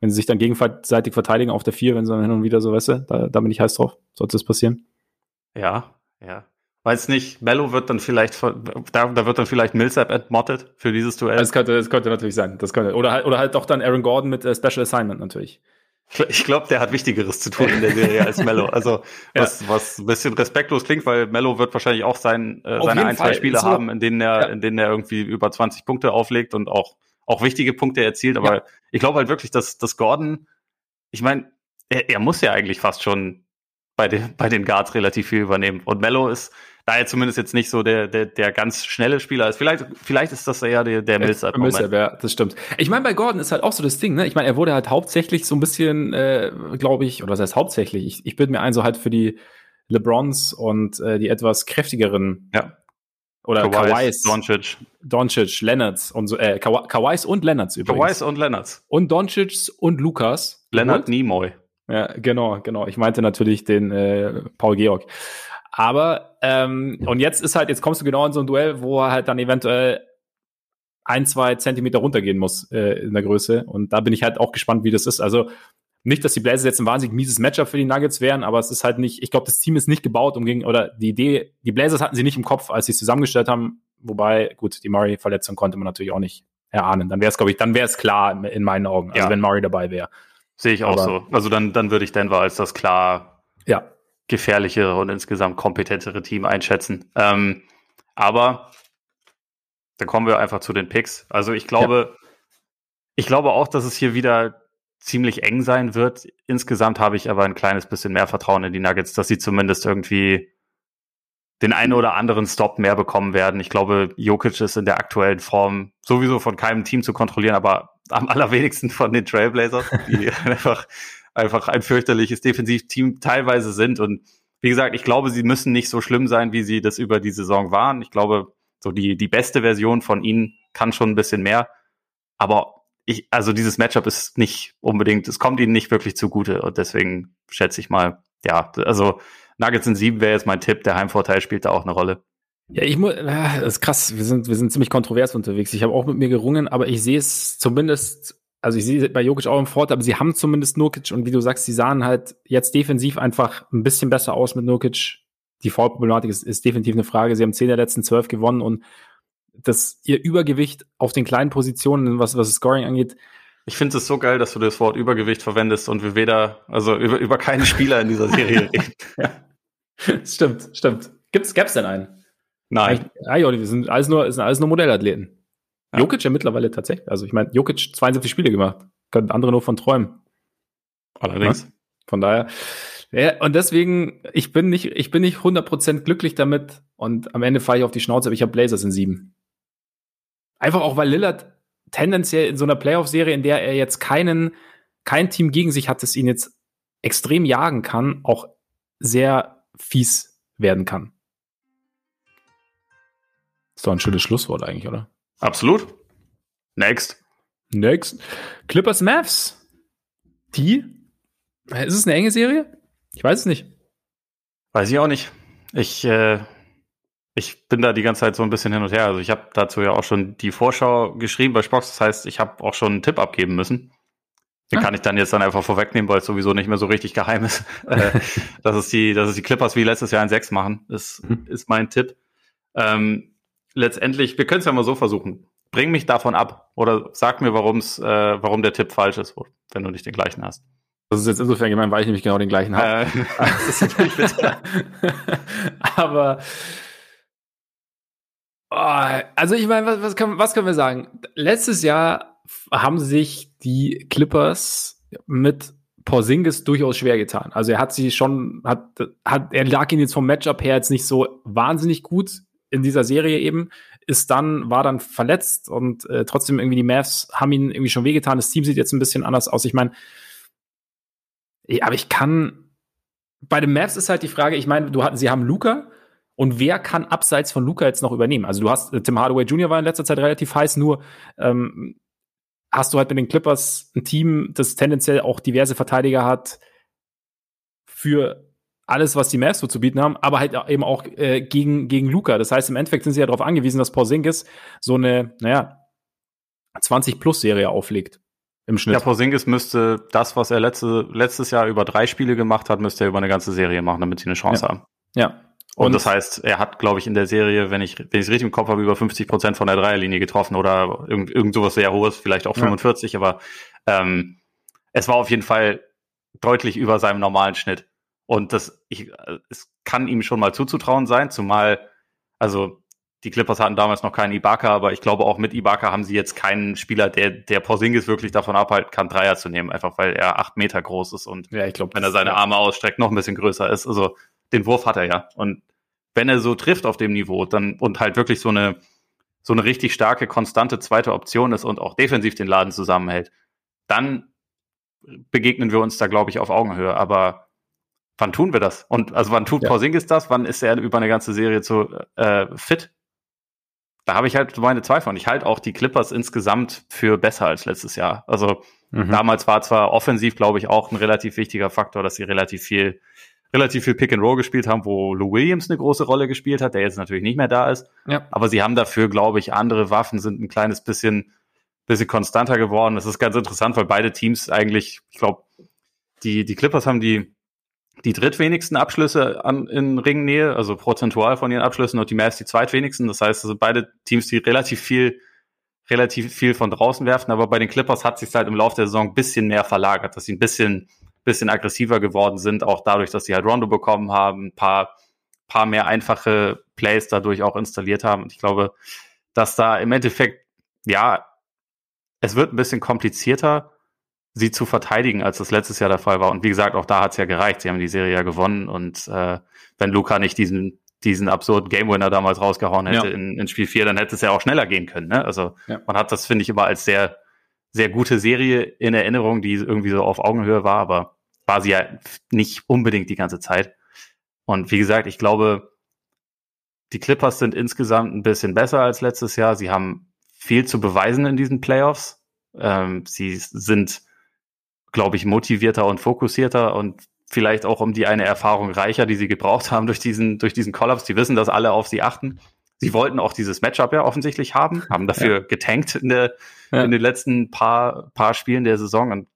Wenn sie sich dann gegenseitig verteidigen auf der vier, wenn sie dann hin und wieder so, weißt du, da, da bin ich heiß drauf. Sollte das passieren? Ja, ja. Weiß nicht, Mello wird dann vielleicht, da, da wird dann vielleicht Millsap entmottet für dieses Duell. Das könnte, das könnte natürlich sein. Das könnte, oder halt, oder halt doch dann Aaron Gordon mit äh, Special Assignment natürlich. Ich glaube, der hat Wichtigeres zu tun in der Serie als Mello. Also was, ja. was ein bisschen respektlos klingt, weil Mello wird wahrscheinlich auch sein, äh, seine ein, zwei Spiele so, haben, in denen er, ja. in denen er irgendwie über 20 Punkte auflegt und auch, auch wichtige Punkte erzielt. Aber ja. ich glaube halt wirklich, dass, dass Gordon, ich meine, er, er muss ja eigentlich fast schon bei den, bei den Guards relativ viel übernehmen. Und Mello ist, da er zumindest jetzt nicht so der, der, der ganz schnelle Spieler ist. Vielleicht, vielleicht ist das eher der, der Millsap. Millsap, ja, das stimmt. Ich meine, bei Gordon ist halt auch so das Ding, ne? Ich meine, er wurde halt hauptsächlich so ein bisschen, äh, glaube ich, oder was heißt hauptsächlich? Ich, ich bilde mir ein, so halt für die LeBrons und äh, die etwas kräftigeren ja. Oder Kawais, Doncic. Doncic, Leonards und so, äh, Kawais und Leonards übrigens. Kawais und Leonards. Und Doncic und Lukas. Leonard Nimoy. Ja, genau, genau. Ich meinte natürlich den äh, Paul Georg. Aber, ähm, und jetzt ist halt, jetzt kommst du genau in so ein Duell, wo er halt dann eventuell ein, zwei Zentimeter runtergehen muss äh, in der Größe. Und da bin ich halt auch gespannt, wie das ist. Also nicht, dass die Blazers jetzt ein wahnsinnig mieses Matchup für die Nuggets wären, aber es ist halt nicht, ich glaube, das Team ist nicht gebaut, um gegen, oder die Idee, die Blazers hatten sie nicht im Kopf, als sie es zusammengestellt haben. Wobei, gut, die Murray-Verletzung konnte man natürlich auch nicht erahnen. Dann wäre es, glaube ich, dann wäre es klar in meinen Augen, also ja. wenn Murray dabei wäre. Sehe ich auch aber, so. Also dann, dann würde ich Denver als das klar ja. Gefährlichere und insgesamt kompetentere Team einschätzen. Ähm, aber dann kommen wir einfach zu den Picks. Also ich glaube, ja. ich glaube auch, dass es hier wieder ziemlich eng sein wird. Insgesamt habe ich aber ein kleines bisschen mehr Vertrauen in die Nuggets, dass sie zumindest irgendwie den einen oder anderen Stop mehr bekommen werden. Ich glaube, Jokic ist in der aktuellen Form sowieso von keinem Team zu kontrollieren, aber am allerwenigsten von den Trailblazers, die einfach, einfach ein fürchterliches Defensivteam teilweise sind. Und wie gesagt, ich glaube, sie müssen nicht so schlimm sein, wie sie das über die Saison waren. Ich glaube, so die, die beste Version von ihnen kann schon ein bisschen mehr. Aber ich, also dieses Matchup ist nicht unbedingt, es kommt ihnen nicht wirklich zugute. Und deswegen schätze ich mal, ja, also Nuggets in sieben wäre jetzt mein Tipp. Der Heimvorteil spielt da auch eine Rolle. Ja, ich muss, das ist krass. Wir sind, wir sind ziemlich kontrovers unterwegs. Ich habe auch mit mir gerungen, aber ich sehe es zumindest, also ich sehe bei Jokic auch im Vorteil, aber sie haben zumindest Nurkic und wie du sagst, sie sahen halt jetzt defensiv einfach ein bisschen besser aus mit Nurkic. Die Foul-Problematik ist, ist definitiv eine Frage. Sie haben zehn der letzten zwölf gewonnen und das, ihr Übergewicht auf den kleinen Positionen, was, was das Scoring angeht, ich finde es so geil, dass du das Wort Übergewicht verwendest und wir weder, also über, über keinen Spieler in dieser Serie reden. ja. Stimmt, stimmt. Gibt's, gab's denn einen? Nein. Ah, ja, wir sind alles nur, sind alles nur Modellathleten. Ja. Jokic ja mittlerweile tatsächlich. Also ich meine, Jokic 72 Spiele gemacht. Können andere nur von träumen. Allerdings. Ja? Von daher. Ja, und deswegen, ich bin nicht, ich bin nicht 100% glücklich damit und am Ende fahre ich auf die Schnauze, aber ich habe Blazers in sieben. Einfach auch, weil Lillard tendenziell in so einer Playoff-Serie, in der er jetzt keinen, kein Team gegen sich hat, das ihn jetzt extrem jagen kann, auch sehr fies werden kann. Ist doch ein schönes Schlusswort eigentlich, oder? Absolut. Next. Next. Clippers Mavs. Die? Ist es eine enge Serie? Ich weiß es nicht. Weiß ich auch nicht. Ich, äh, ich bin da die ganze Zeit so ein bisschen hin und her. Also ich habe dazu ja auch schon die Vorschau geschrieben bei Spox. Das heißt, ich habe auch schon einen Tipp abgeben müssen. Den ah. kann ich dann jetzt dann einfach vorwegnehmen, weil es sowieso nicht mehr so richtig geheim ist. Äh, dass, es die, dass es die Clippers wie letztes Jahr ein 6 machen, ist, mhm. ist mein Tipp. Ähm, letztendlich, wir können es ja mal so versuchen. Bring mich davon ab oder sag mir, warum's, äh, warum der Tipp falsch ist, wenn du nicht den gleichen hast. Das ist jetzt insofern gemein, weil ich nämlich genau den gleichen habe. Äh, bitter. Aber oh, also ich meine, was, was, können, was können wir sagen? Letztes Jahr haben sich die Clippers mit Porzingis durchaus schwer getan. Also er hat sie schon, hat, hat, er lag ihn jetzt vom Matchup her jetzt nicht so wahnsinnig gut in dieser Serie eben, ist dann, war dann verletzt und äh, trotzdem irgendwie die Mavs haben ihn irgendwie schon wehgetan. Das Team sieht jetzt ein bisschen anders aus. Ich meine, aber ich kann, bei den Mavs ist halt die Frage, ich meine, du sie haben Luca und wer kann abseits von Luca jetzt noch übernehmen? Also du hast, äh, Tim Hardaway Jr. war in letzter Zeit relativ heiß, nur ähm, hast du halt mit den Clippers ein Team, das tendenziell auch diverse Verteidiger hat für alles, was die Mavs so zu bieten haben, aber halt eben auch äh, gegen, gegen Luca. Das heißt, im Endeffekt sind sie ja darauf angewiesen, dass Porzingis so eine, naja, 20-Plus-Serie auflegt. Im Schnitt. Ja, Porzingis müsste das, was er letzte, letztes Jahr über drei Spiele gemacht hat, müsste er über eine ganze Serie machen, damit sie eine Chance ja. haben. Ja. Und, und, das heißt, er hat, glaube ich, in der Serie, wenn ich, wenn ich es richtig im Kopf habe, über 50 Prozent von der Dreierlinie getroffen oder irgend, irgend sowas sehr hohes, vielleicht auch 45, ja. aber ähm, es war auf jeden Fall deutlich über seinem normalen Schnitt. Und das, ich, es kann ihm schon mal zuzutrauen sein, zumal, also die Clippers hatten damals noch keinen Ibaka, aber ich glaube auch mit Ibaka haben sie jetzt keinen Spieler, der, der Porzingis wirklich davon abhalten kann, Dreier zu nehmen, einfach weil er acht Meter groß ist und ja, ich glaub, wenn er seine Arme ausstreckt, noch ein bisschen größer ist. Also den Wurf hat er ja. Und wenn er so trifft auf dem Niveau, dann und halt wirklich so eine, so eine richtig starke, konstante zweite Option ist und auch defensiv den Laden zusammenhält, dann begegnen wir uns da, glaube ich, auf Augenhöhe. Aber wann tun wir das? Und also wann tut ja. Porzingis das? Wann ist er über eine ganze Serie zu äh, fit? da habe ich halt meine Zweifel. Und ich halte auch die Clippers insgesamt für besser als letztes Jahr. Also mhm. damals war zwar offensiv, glaube ich, auch ein relativ wichtiger Faktor, dass sie relativ viel, relativ viel Pick and Roll gespielt haben, wo Lou Williams eine große Rolle gespielt hat, der jetzt natürlich nicht mehr da ist. Ja. Aber sie haben dafür, glaube ich, andere Waffen, sind ein kleines bisschen, bisschen konstanter geworden. Das ist ganz interessant, weil beide Teams eigentlich, ich glaube, die, die Clippers haben die die drittwenigsten Abschlüsse an, in Ringnähe, also prozentual von ihren Abschlüssen und die Mavs die zweitwenigsten. Das heißt, also beide Teams, die relativ viel, relativ viel von draußen werfen, aber bei den Clippers hat sich halt im Laufe der Saison ein bisschen mehr verlagert, dass sie ein bisschen, bisschen aggressiver geworden sind, auch dadurch, dass sie halt Rondo bekommen haben, ein paar, paar mehr einfache Plays dadurch auch installiert haben. Und ich glaube, dass da im Endeffekt, ja, es wird ein bisschen komplizierter, sie zu verteidigen, als das letztes Jahr der Fall war. Und wie gesagt, auch da hat es ja gereicht. Sie haben die Serie ja gewonnen. Und äh, wenn Luca nicht diesen, diesen absurden Game Winner damals rausgehauen hätte ja. in, in Spiel 4, dann hätte es ja auch schneller gehen können. Ne? Also ja. man hat das, finde ich, immer als sehr, sehr gute Serie in Erinnerung, die irgendwie so auf Augenhöhe war, aber war sie ja nicht unbedingt die ganze Zeit. Und wie gesagt, ich glaube, die Clippers sind insgesamt ein bisschen besser als letztes Jahr. Sie haben viel zu beweisen in diesen Playoffs. Ähm, sie sind glaube ich, motivierter und fokussierter und vielleicht auch um die eine Erfahrung reicher, die sie gebraucht haben durch diesen, durch diesen Kollaps. Die wissen, dass alle auf sie achten. Sie wollten auch dieses Matchup ja offensichtlich haben, haben dafür ja. getankt in, der, ja. in den letzten paar, paar Spielen der Saison. Und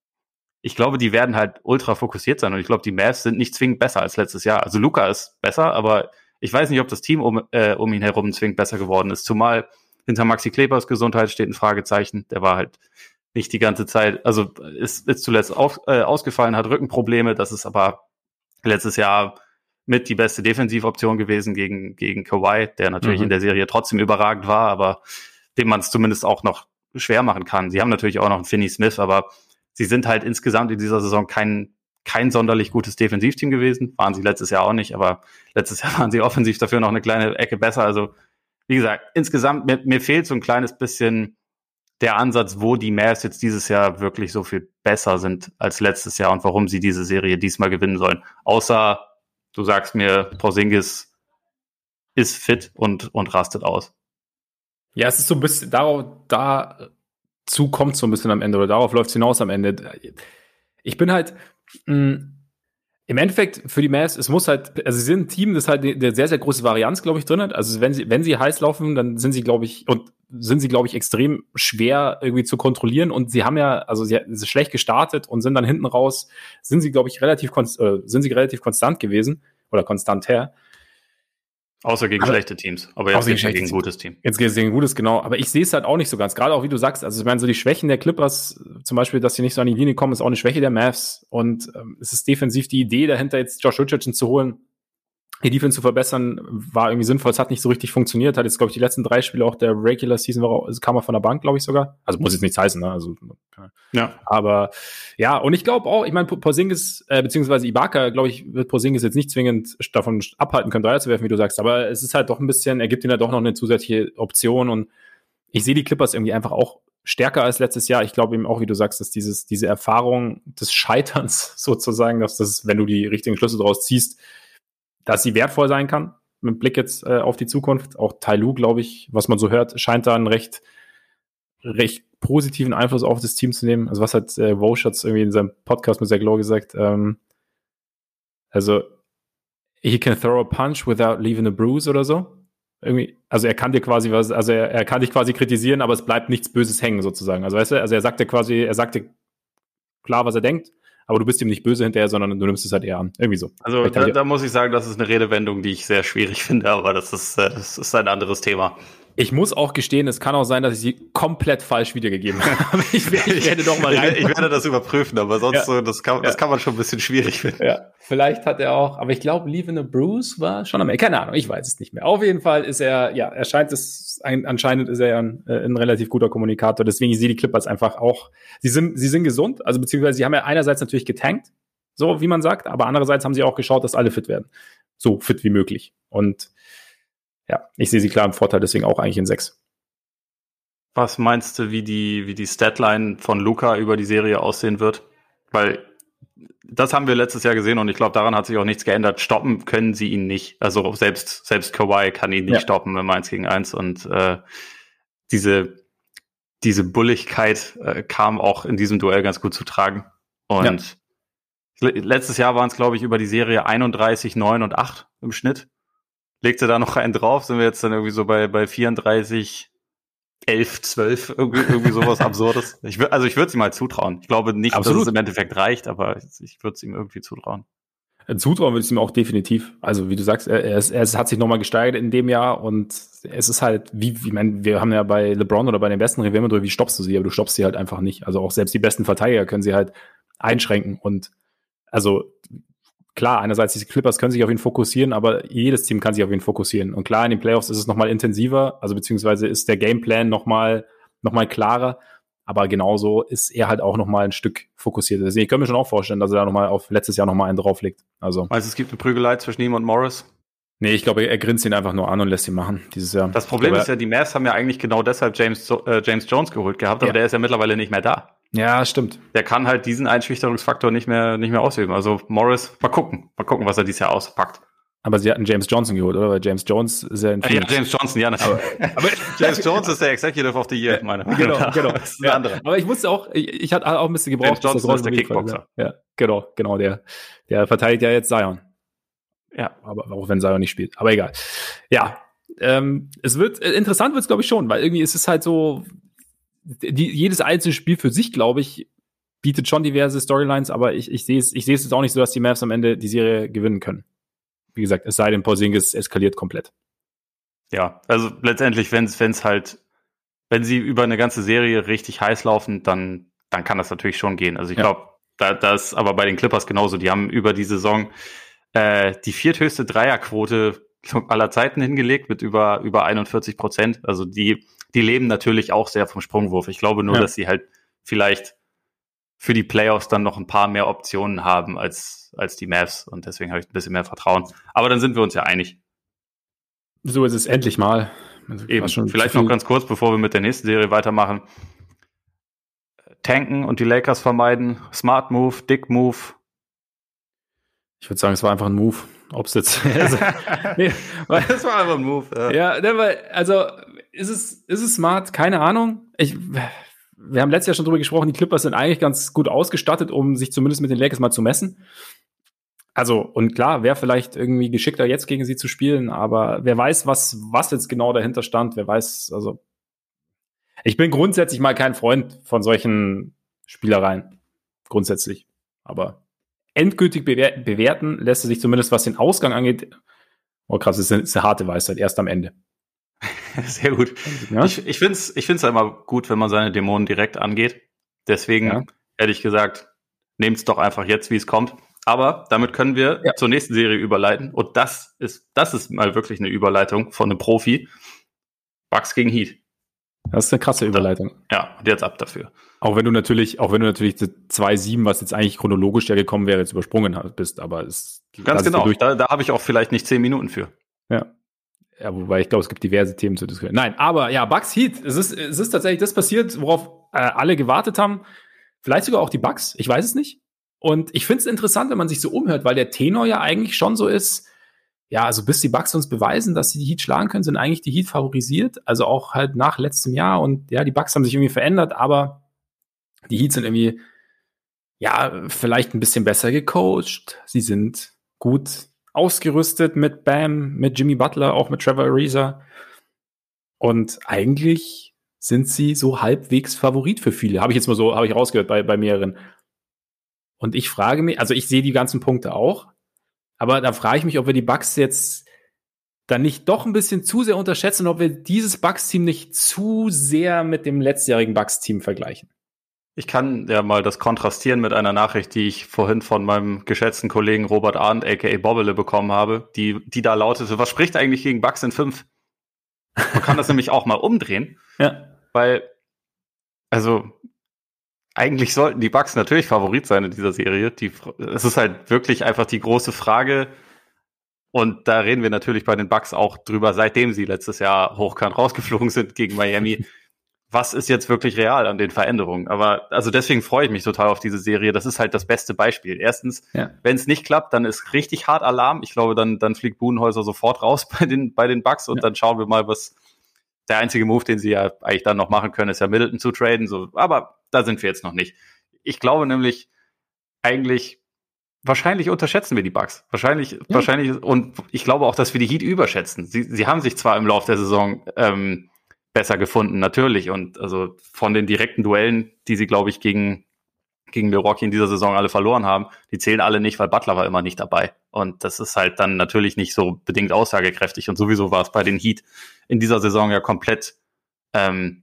ich glaube, die werden halt ultra fokussiert sein. Und ich glaube, die Mavs sind nicht zwingend besser als letztes Jahr. Also Luca ist besser, aber ich weiß nicht, ob das Team um, äh, um ihn herum zwingend besser geworden ist. Zumal hinter Maxi Klebers Gesundheit steht ein Fragezeichen. Der war halt nicht die ganze Zeit, also ist, ist zuletzt auf, äh, ausgefallen, hat Rückenprobleme. Das ist aber letztes Jahr mit die beste Defensivoption gewesen gegen, gegen Kawhi, der natürlich mhm. in der Serie trotzdem überragend war, aber dem man es zumindest auch noch schwer machen kann. Sie haben natürlich auch noch einen Finney Smith, aber sie sind halt insgesamt in dieser Saison kein, kein sonderlich gutes Defensivteam gewesen. Waren sie letztes Jahr auch nicht, aber letztes Jahr waren sie offensiv dafür noch eine kleine Ecke besser. Also, wie gesagt, insgesamt, mir, mir fehlt so ein kleines bisschen der Ansatz, wo die Mavs jetzt dieses Jahr wirklich so viel besser sind als letztes Jahr und warum sie diese Serie diesmal gewinnen sollen. Außer, du sagst mir, Porzingis ist fit und, und rastet aus. Ja, es ist so ein bisschen, darauf, dazu kommt so ein bisschen am Ende oder darauf läuft es hinaus am Ende. Ich bin halt, mh, hm, im Endeffekt für die Mavs, es muss halt, also sie sind ein Team, das halt eine sehr, sehr große Varianz, glaube ich, drin hat. Also wenn sie, wenn sie heiß laufen, dann sind sie, glaube ich, und sind sie, glaube ich, extrem schwer irgendwie zu kontrollieren. Und sie haben ja, also sie sind schlecht gestartet und sind dann hinten raus, sind sie, glaube ich, relativ, äh, sind sie relativ konstant gewesen oder konstant her. Außer gegen aber, schlechte Teams. Aber jetzt gegen, gegen ein gutes Team. Jetzt gegen ein gutes, genau. Aber ich sehe es halt auch nicht so ganz. Gerade auch, wie du sagst, also ich meine, so die Schwächen der Clippers, zum Beispiel, dass sie nicht so an die Linie kommen, ist auch eine Schwäche der Mavs. Und ähm, es ist defensiv die Idee dahinter, jetzt Josh Richardson zu holen, die Defense zu verbessern, war irgendwie sinnvoll. Es hat nicht so richtig funktioniert. Hat jetzt, glaube ich, die letzten drei Spiele auch der Regular Season war, also kam er von der Bank, glaube ich sogar. Also muss jetzt nichts heißen, ne? Also, ja. Aber ja, und ich glaube auch, ich meine, Porzingis, äh, beziehungsweise Ibaka, glaube ich, wird Porzingis jetzt nicht zwingend davon abhalten können, Dreier zu werfen, wie du sagst. Aber es ist halt doch ein bisschen, er gibt ihnen ja doch noch eine zusätzliche Option und ich sehe die Clippers irgendwie einfach auch stärker als letztes Jahr. Ich glaube eben auch, wie du sagst, dass dieses, diese Erfahrung des Scheiterns sozusagen, dass das, wenn du die richtigen Schlüsse daraus ziehst, dass sie wertvoll sein kann, mit Blick jetzt äh, auf die Zukunft. Auch Tai Lu, glaube ich, was man so hört, scheint da einen recht, recht positiven Einfluss auf das Team zu nehmen. Also was hat äh, Vosch jetzt irgendwie in seinem Podcast mit Zach gesagt? Ähm, also, he can throw a punch without leaving a bruise oder so. Irgendwie, also er kann dir quasi was, also er, er kann dich quasi kritisieren, aber es bleibt nichts Böses hängen sozusagen. Also weißt du, also er sagte quasi, er sagte klar, was er denkt, aber du bist ihm nicht böse hinterher, sondern du nimmst es halt eher an. Irgendwie so. Also da, da, muss ich sagen, das ist eine Redewendung, die ich sehr schwierig finde, aber das ist, äh, das ist ein anderes Thema. Ich muss auch gestehen, es kann auch sein, dass ich sie komplett falsch wiedergegeben habe. ich, ich, werde doch mal rein. Ich, werde das überprüfen, aber sonst ja. so, das kann, das kann man schon ein bisschen schwierig finden. Ja, vielleicht hat er auch, aber ich glaube, Leaving a Bruce war schon am Ende. Keine Ahnung, ich weiß es nicht mehr. Auf jeden Fall ist er, ja, er scheint es, ein, anscheinend ist er ja ein, äh, ein relativ guter Kommunikator. Deswegen ich sehe die Clippers einfach auch, sie sind, sie sind gesund, also beziehungsweise sie haben ja einerseits natürlich getankt, so wie man sagt, aber andererseits haben sie auch geschaut, dass alle fit werden. So fit wie möglich. Und ja, ich sehe sie klar im Vorteil, deswegen auch eigentlich in sechs. Was meinst du, wie die, wie die Statline von Luca über die Serie aussehen wird? Weil das haben wir letztes Jahr gesehen und ich glaube, daran hat sich auch nichts geändert. Stoppen können sie ihn nicht. Also selbst, selbst Kawhi kann ihn nicht ja. stoppen im 1 gegen 1 und äh, diese, diese Bulligkeit äh, kam auch in diesem Duell ganz gut zu tragen. Und ja. letztes Jahr waren es, glaube ich, über die Serie 31, 9 und 8 im Schnitt. Legte da noch einen drauf, sind wir jetzt dann irgendwie so bei, bei 34, 11, 12, irgendwie, irgendwie sowas Absurdes. Ich also ich würde es ihm mal zutrauen. Ich glaube nicht, Absolut. dass es im Endeffekt reicht, aber ich würde es ihm irgendwie zutrauen. Äh, zutrauen würde ich ihm auch definitiv. Also wie du sagst, er, er, er hat sich nochmal gesteigert in dem Jahr und es ist halt, wie, wie mein, wir haben ja bei LeBron oder bei den besten drüber, wie stoppst du sie, aber du stoppst sie halt einfach nicht. Also auch selbst die besten Verteidiger können sie halt einschränken und also klar, einerseits diese Clippers können sich auf ihn fokussieren, aber jedes Team kann sich auf ihn fokussieren. Und klar, in den Playoffs ist es nochmal intensiver, also beziehungsweise ist der Gameplan nochmal noch mal klarer. Aber genauso ist er halt auch nochmal ein Stück fokussiert. Deswegen, ich könnte mir schon auch vorstellen, dass er da nochmal auf letztes Jahr nochmal einen drauflegt. Also. Also es gibt eine Prügelei zwischen ihm und Morris? Nee, ich glaube, er grinst ihn einfach nur an und lässt ihn machen dieses Jahr. Das Problem glaube, ist ja, die Mavs haben ja eigentlich genau deshalb James, äh, James Jones geholt gehabt, aber ja. der ist ja mittlerweile nicht mehr da. Ja, stimmt. Der kann halt diesen Einschüchterungsfaktor nicht mehr, nicht mehr ausüben. Also Morris, mal gucken, mal gucken, was er dieses Jahr auspackt. Aber sie hatten James Johnson geholt, oder? Weil James Jones ist ja ein Ja, James Johnson, ja, natürlich. Aber, aber James Jones ist der Executive of the Year, meine Genau, genau. Das ist ja. andere. Aber ich wusste auch, ich, ich hatte auch ein bisschen gebraucht. James Johnson ist der Kickboxer. Ja, genau, genau, der, der verteidigt ja jetzt Zion. Ja, aber auch wenn Zion nicht spielt. Aber egal. Ja, ähm, es wird, äh, interessant wird es, glaube ich, schon, weil irgendwie ist es halt so, die, jedes einzelne Spiel für sich, glaube ich, bietet schon diverse Storylines, aber ich, ich sehe es, ich jetzt auch nicht so, dass die Mavs am Ende die Serie gewinnen können. Wie gesagt, es sei denn, Porzingis eskaliert komplett. Ja, also letztendlich, wenn es halt, wenn sie über eine ganze Serie richtig heiß laufen, dann, dann kann das natürlich schon gehen. Also ich ja. glaube, da, das aber bei den Clippers genauso. Die haben über die Saison äh, die vierthöchste Dreierquote aller Zeiten hingelegt mit über, über 41 Prozent. Also die, die leben natürlich auch sehr vom Sprungwurf. Ich glaube nur, ja. dass sie halt vielleicht für die Playoffs dann noch ein paar mehr Optionen haben als, als die Mavs und deswegen habe ich ein bisschen mehr Vertrauen. Aber dann sind wir uns ja einig. So ist es endlich mal. Also Eben. Schon Vielleicht noch ganz kurz, bevor wir mit der nächsten Serie weitermachen. Tanken und die Lakers vermeiden. Smart Move, Dick Move. Ich würde sagen, es war einfach ein Move. Ob es jetzt. Also, nee, weil, das war einfach ein Move. Ja, ja ne, weil, also ist es, ist es smart? Keine Ahnung. Ich, wir haben letztes Jahr schon drüber gesprochen, die Clippers sind eigentlich ganz gut ausgestattet, um sich zumindest mit den Lakers mal zu messen. Also, und klar, wäre vielleicht irgendwie geschickter, jetzt gegen sie zu spielen, aber wer weiß, was, was jetzt genau dahinter stand, wer weiß, also. Ich bin grundsätzlich mal kein Freund von solchen Spielereien. Grundsätzlich. Aber endgültig bewerten lässt er sich zumindest, was den Ausgang angeht. Oh krass, das ist eine, ist eine harte Weisheit, erst am Ende. Sehr gut. Ja? Ich, ich finde es ich find's immer gut, wenn man seine Dämonen direkt angeht. Deswegen, ja. ehrlich gesagt, nehmt es doch einfach jetzt, wie es kommt. Aber damit können wir ja. zur nächsten Serie überleiten. Und das ist, das ist mal wirklich eine Überleitung von einem Profi. Bugs gegen Heat. Das ist eine krasse Überleitung. Ja, und jetzt ab dafür. Auch wenn du natürlich, auch wenn du natürlich 2-7, was jetzt eigentlich chronologisch ja gekommen wäre, jetzt übersprungen bist, aber es. Ganz genau, da, da habe ich auch vielleicht nicht zehn Minuten für. Ja. Ja, wobei ich glaube, es gibt diverse Themen zu diskutieren. Nein, aber ja, Bugs Heat. Es ist, es ist tatsächlich das passiert, worauf äh, alle gewartet haben. Vielleicht sogar auch die Bugs. Ich weiß es nicht. Und ich finde es interessant, wenn man sich so umhört, weil der Tenor ja eigentlich schon so ist. Ja, also bis die Bugs uns beweisen, dass sie die Heat schlagen können, sind eigentlich die Heat favorisiert. Also auch halt nach letztem Jahr. Und ja, die Bugs haben sich irgendwie verändert, aber die Heat sind irgendwie, ja, vielleicht ein bisschen besser gecoacht. Sie sind gut ausgerüstet mit Bam, mit Jimmy Butler, auch mit Trevor Ariza. Und eigentlich sind sie so halbwegs Favorit für viele. Habe ich jetzt mal so, habe ich rausgehört bei, bei mehreren. Und ich frage mich, also ich sehe die ganzen Punkte auch, aber da frage ich mich, ob wir die Bugs jetzt dann nicht doch ein bisschen zu sehr unterschätzen, ob wir dieses Bugs-Team nicht zu sehr mit dem letztjährigen Bugs-Team vergleichen. Ich kann ja mal das kontrastieren mit einer Nachricht, die ich vorhin von meinem geschätzten Kollegen Robert Arndt, aka Bobbele, bekommen habe, die, die da lautete, was spricht eigentlich gegen Bugs in 5? Man kann das nämlich auch mal umdrehen. Ja. Weil, also, eigentlich sollten die Bugs natürlich Favorit sein in dieser Serie. Die, es ist halt wirklich einfach die große Frage. Und da reden wir natürlich bei den Bugs auch drüber, seitdem sie letztes Jahr hochkant rausgeflogen sind gegen Miami. was ist jetzt wirklich real an den Veränderungen. Aber also deswegen freue ich mich total auf diese Serie. Das ist halt das beste Beispiel. Erstens, ja. wenn es nicht klappt, dann ist richtig hart Alarm. Ich glaube, dann, dann fliegt Budenhäuser sofort raus bei den, bei den Bugs und ja. dann schauen wir mal, was der einzige Move, den sie ja eigentlich dann noch machen können, ist ja Middleton zu traden. So, aber da sind wir jetzt noch nicht. Ich glaube nämlich eigentlich, wahrscheinlich unterschätzen wir die Bugs. Wahrscheinlich, ja. wahrscheinlich, und ich glaube auch, dass wir die Heat überschätzen. Sie, sie haben sich zwar im Laufe der Saison ähm, besser gefunden, natürlich. Und also von den direkten Duellen, die sie, glaube ich, gegen, gegen Milwaukee in dieser Saison alle verloren haben, die zählen alle nicht, weil Butler war immer nicht dabei. Und das ist halt dann natürlich nicht so bedingt aussagekräftig. Und sowieso war es bei den Heat in dieser Saison ja komplett, ähm,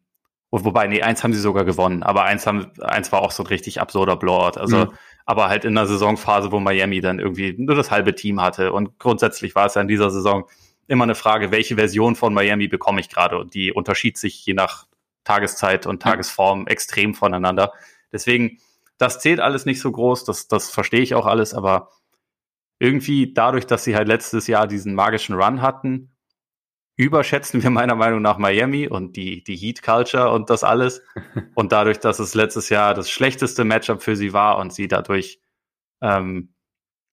wobei, nee, eins haben sie sogar gewonnen, aber eins haben, eins war auch so ein richtig absurder Blowout. Also, mhm. aber halt in einer Saisonphase, wo Miami dann irgendwie nur das halbe Team hatte. Und grundsätzlich war es ja in dieser Saison immer eine Frage, welche Version von Miami bekomme ich gerade? Und die unterschied sich je nach Tageszeit und Tagesform extrem voneinander. Deswegen, das zählt alles nicht so groß, das, das verstehe ich auch alles, aber irgendwie dadurch, dass sie halt letztes Jahr diesen magischen Run hatten, überschätzen wir meiner Meinung nach Miami und die, die Heat Culture und das alles. Und dadurch, dass es letztes Jahr das schlechteste Matchup für sie war und sie dadurch ähm,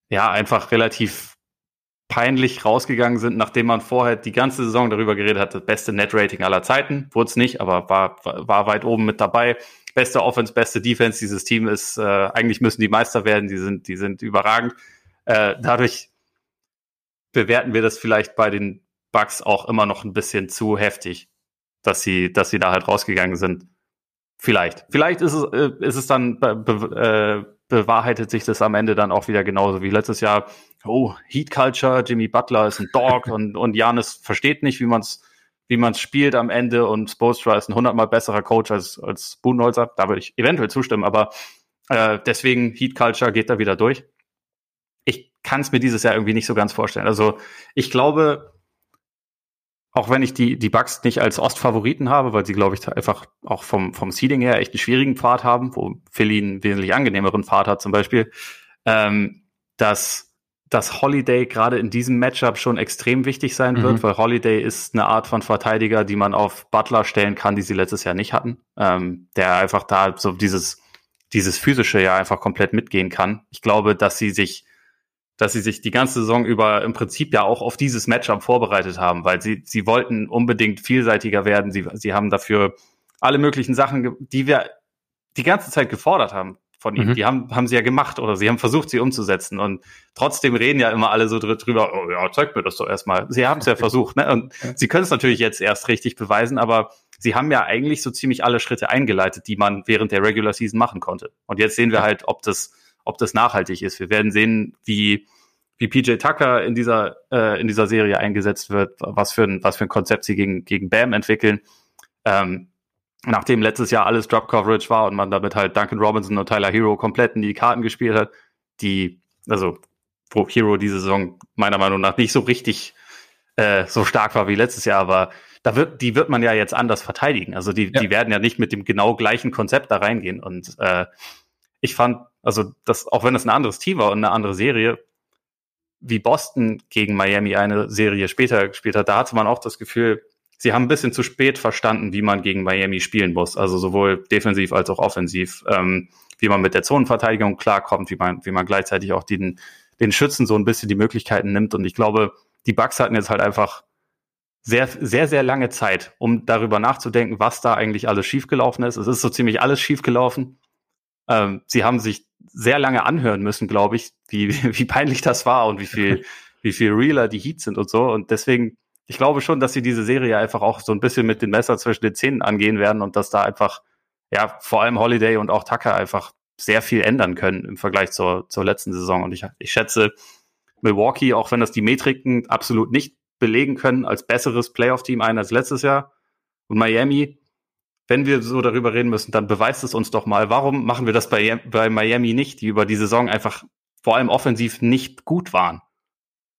ja einfach relativ peinlich rausgegangen sind, nachdem man vorher die ganze Saison darüber geredet hat, das beste Net-Rating aller Zeiten. Wurde es nicht, aber war, war weit oben mit dabei. Beste Offense, beste Defense. Dieses Team ist, äh, eigentlich müssen die Meister werden. Die sind, die sind überragend. Äh, dadurch bewerten wir das vielleicht bei den Bugs auch immer noch ein bisschen zu heftig, dass sie, dass sie da halt rausgegangen sind. Vielleicht. Vielleicht ist es, äh, ist es dann äh, bewahrheitet sich das am Ende dann auch wieder genauso wie letztes Jahr. Oh, Heat Culture, Jimmy Butler ist ein Dog und, und Janis versteht nicht, wie man es wie man's spielt am Ende und Spolstra ist ein hundertmal besserer Coach als, als Budenholzer. Da würde ich eventuell zustimmen, aber äh, deswegen Heat Culture geht da wieder durch. Ich kann es mir dieses Jahr irgendwie nicht so ganz vorstellen. Also ich glaube, auch wenn ich die, die Bugs nicht als Ostfavoriten habe, weil sie, glaube ich, einfach auch vom, vom Seeding her echt einen schwierigen Pfad haben, wo Philly einen wesentlich angenehmeren Pfad hat zum Beispiel, ähm, dass, dass Holiday gerade in diesem Matchup schon extrem wichtig sein mhm. wird, weil Holiday ist eine Art von Verteidiger, die man auf Butler stellen kann, die sie letztes Jahr nicht hatten, ähm, der einfach da so dieses, dieses physische ja einfach komplett mitgehen kann. Ich glaube, dass sie sich dass sie sich die ganze Saison über im Prinzip ja auch auf dieses Matchup vorbereitet haben, weil sie, sie wollten unbedingt vielseitiger werden. Sie, sie haben dafür alle möglichen Sachen, die wir die ganze Zeit gefordert haben von ihnen. Mhm. Die haben, haben sie ja gemacht oder sie haben versucht, sie umzusetzen. Und trotzdem reden ja immer alle so drüber, oh ja, zeig mir das doch erstmal. Sie haben es ja versucht, ne? Und ja. sie können es natürlich jetzt erst richtig beweisen, aber sie haben ja eigentlich so ziemlich alle Schritte eingeleitet, die man während der Regular Season machen konnte. Und jetzt sehen wir halt, ob das ob das nachhaltig ist. Wir werden sehen, wie, wie PJ Tucker in dieser, äh, in dieser Serie eingesetzt wird, was für ein, was für ein Konzept sie gegen, gegen Bam entwickeln. Ähm, nachdem letztes Jahr alles Drop Coverage war und man damit halt Duncan Robinson und Tyler Hero komplett in die Karten gespielt hat, die, also, wo Hero diese Saison meiner Meinung nach nicht so richtig äh, so stark war wie letztes Jahr, aber da wird, die wird man ja jetzt anders verteidigen. Also die, ja. die werden ja nicht mit dem genau gleichen Konzept da reingehen. Und äh, ich fand, also das, auch wenn es ein anderes Team war und eine andere Serie, wie Boston gegen Miami eine Serie später gespielt hat, da hatte man auch das Gefühl, sie haben ein bisschen zu spät verstanden, wie man gegen Miami spielen muss. Also sowohl defensiv als auch offensiv, ähm, wie man mit der Zonenverteidigung klarkommt, wie man, wie man gleichzeitig auch den, den Schützen so ein bisschen die Möglichkeiten nimmt. Und ich glaube, die Bucks hatten jetzt halt einfach sehr, sehr, sehr lange Zeit, um darüber nachzudenken, was da eigentlich alles schiefgelaufen ist. Es ist so ziemlich alles schiefgelaufen. Ähm, sie haben sich sehr lange anhören müssen, glaube ich, wie, wie peinlich das war und wie viel, wie viel realer die Heats sind und so. Und deswegen, ich glaube schon, dass sie diese Serie einfach auch so ein bisschen mit dem Messer zwischen den Zähnen angehen werden und dass da einfach, ja, vor allem Holiday und auch Tucker einfach sehr viel ändern können im Vergleich zur, zur letzten Saison. Und ich, ich schätze Milwaukee, auch wenn das die Metriken absolut nicht belegen können, als besseres Playoff-Team ein als letztes Jahr. Und Miami, wenn wir so darüber reden müssen, dann beweist es uns doch mal, warum machen wir das bei, bei Miami nicht, die über die Saison einfach vor allem offensiv nicht gut waren.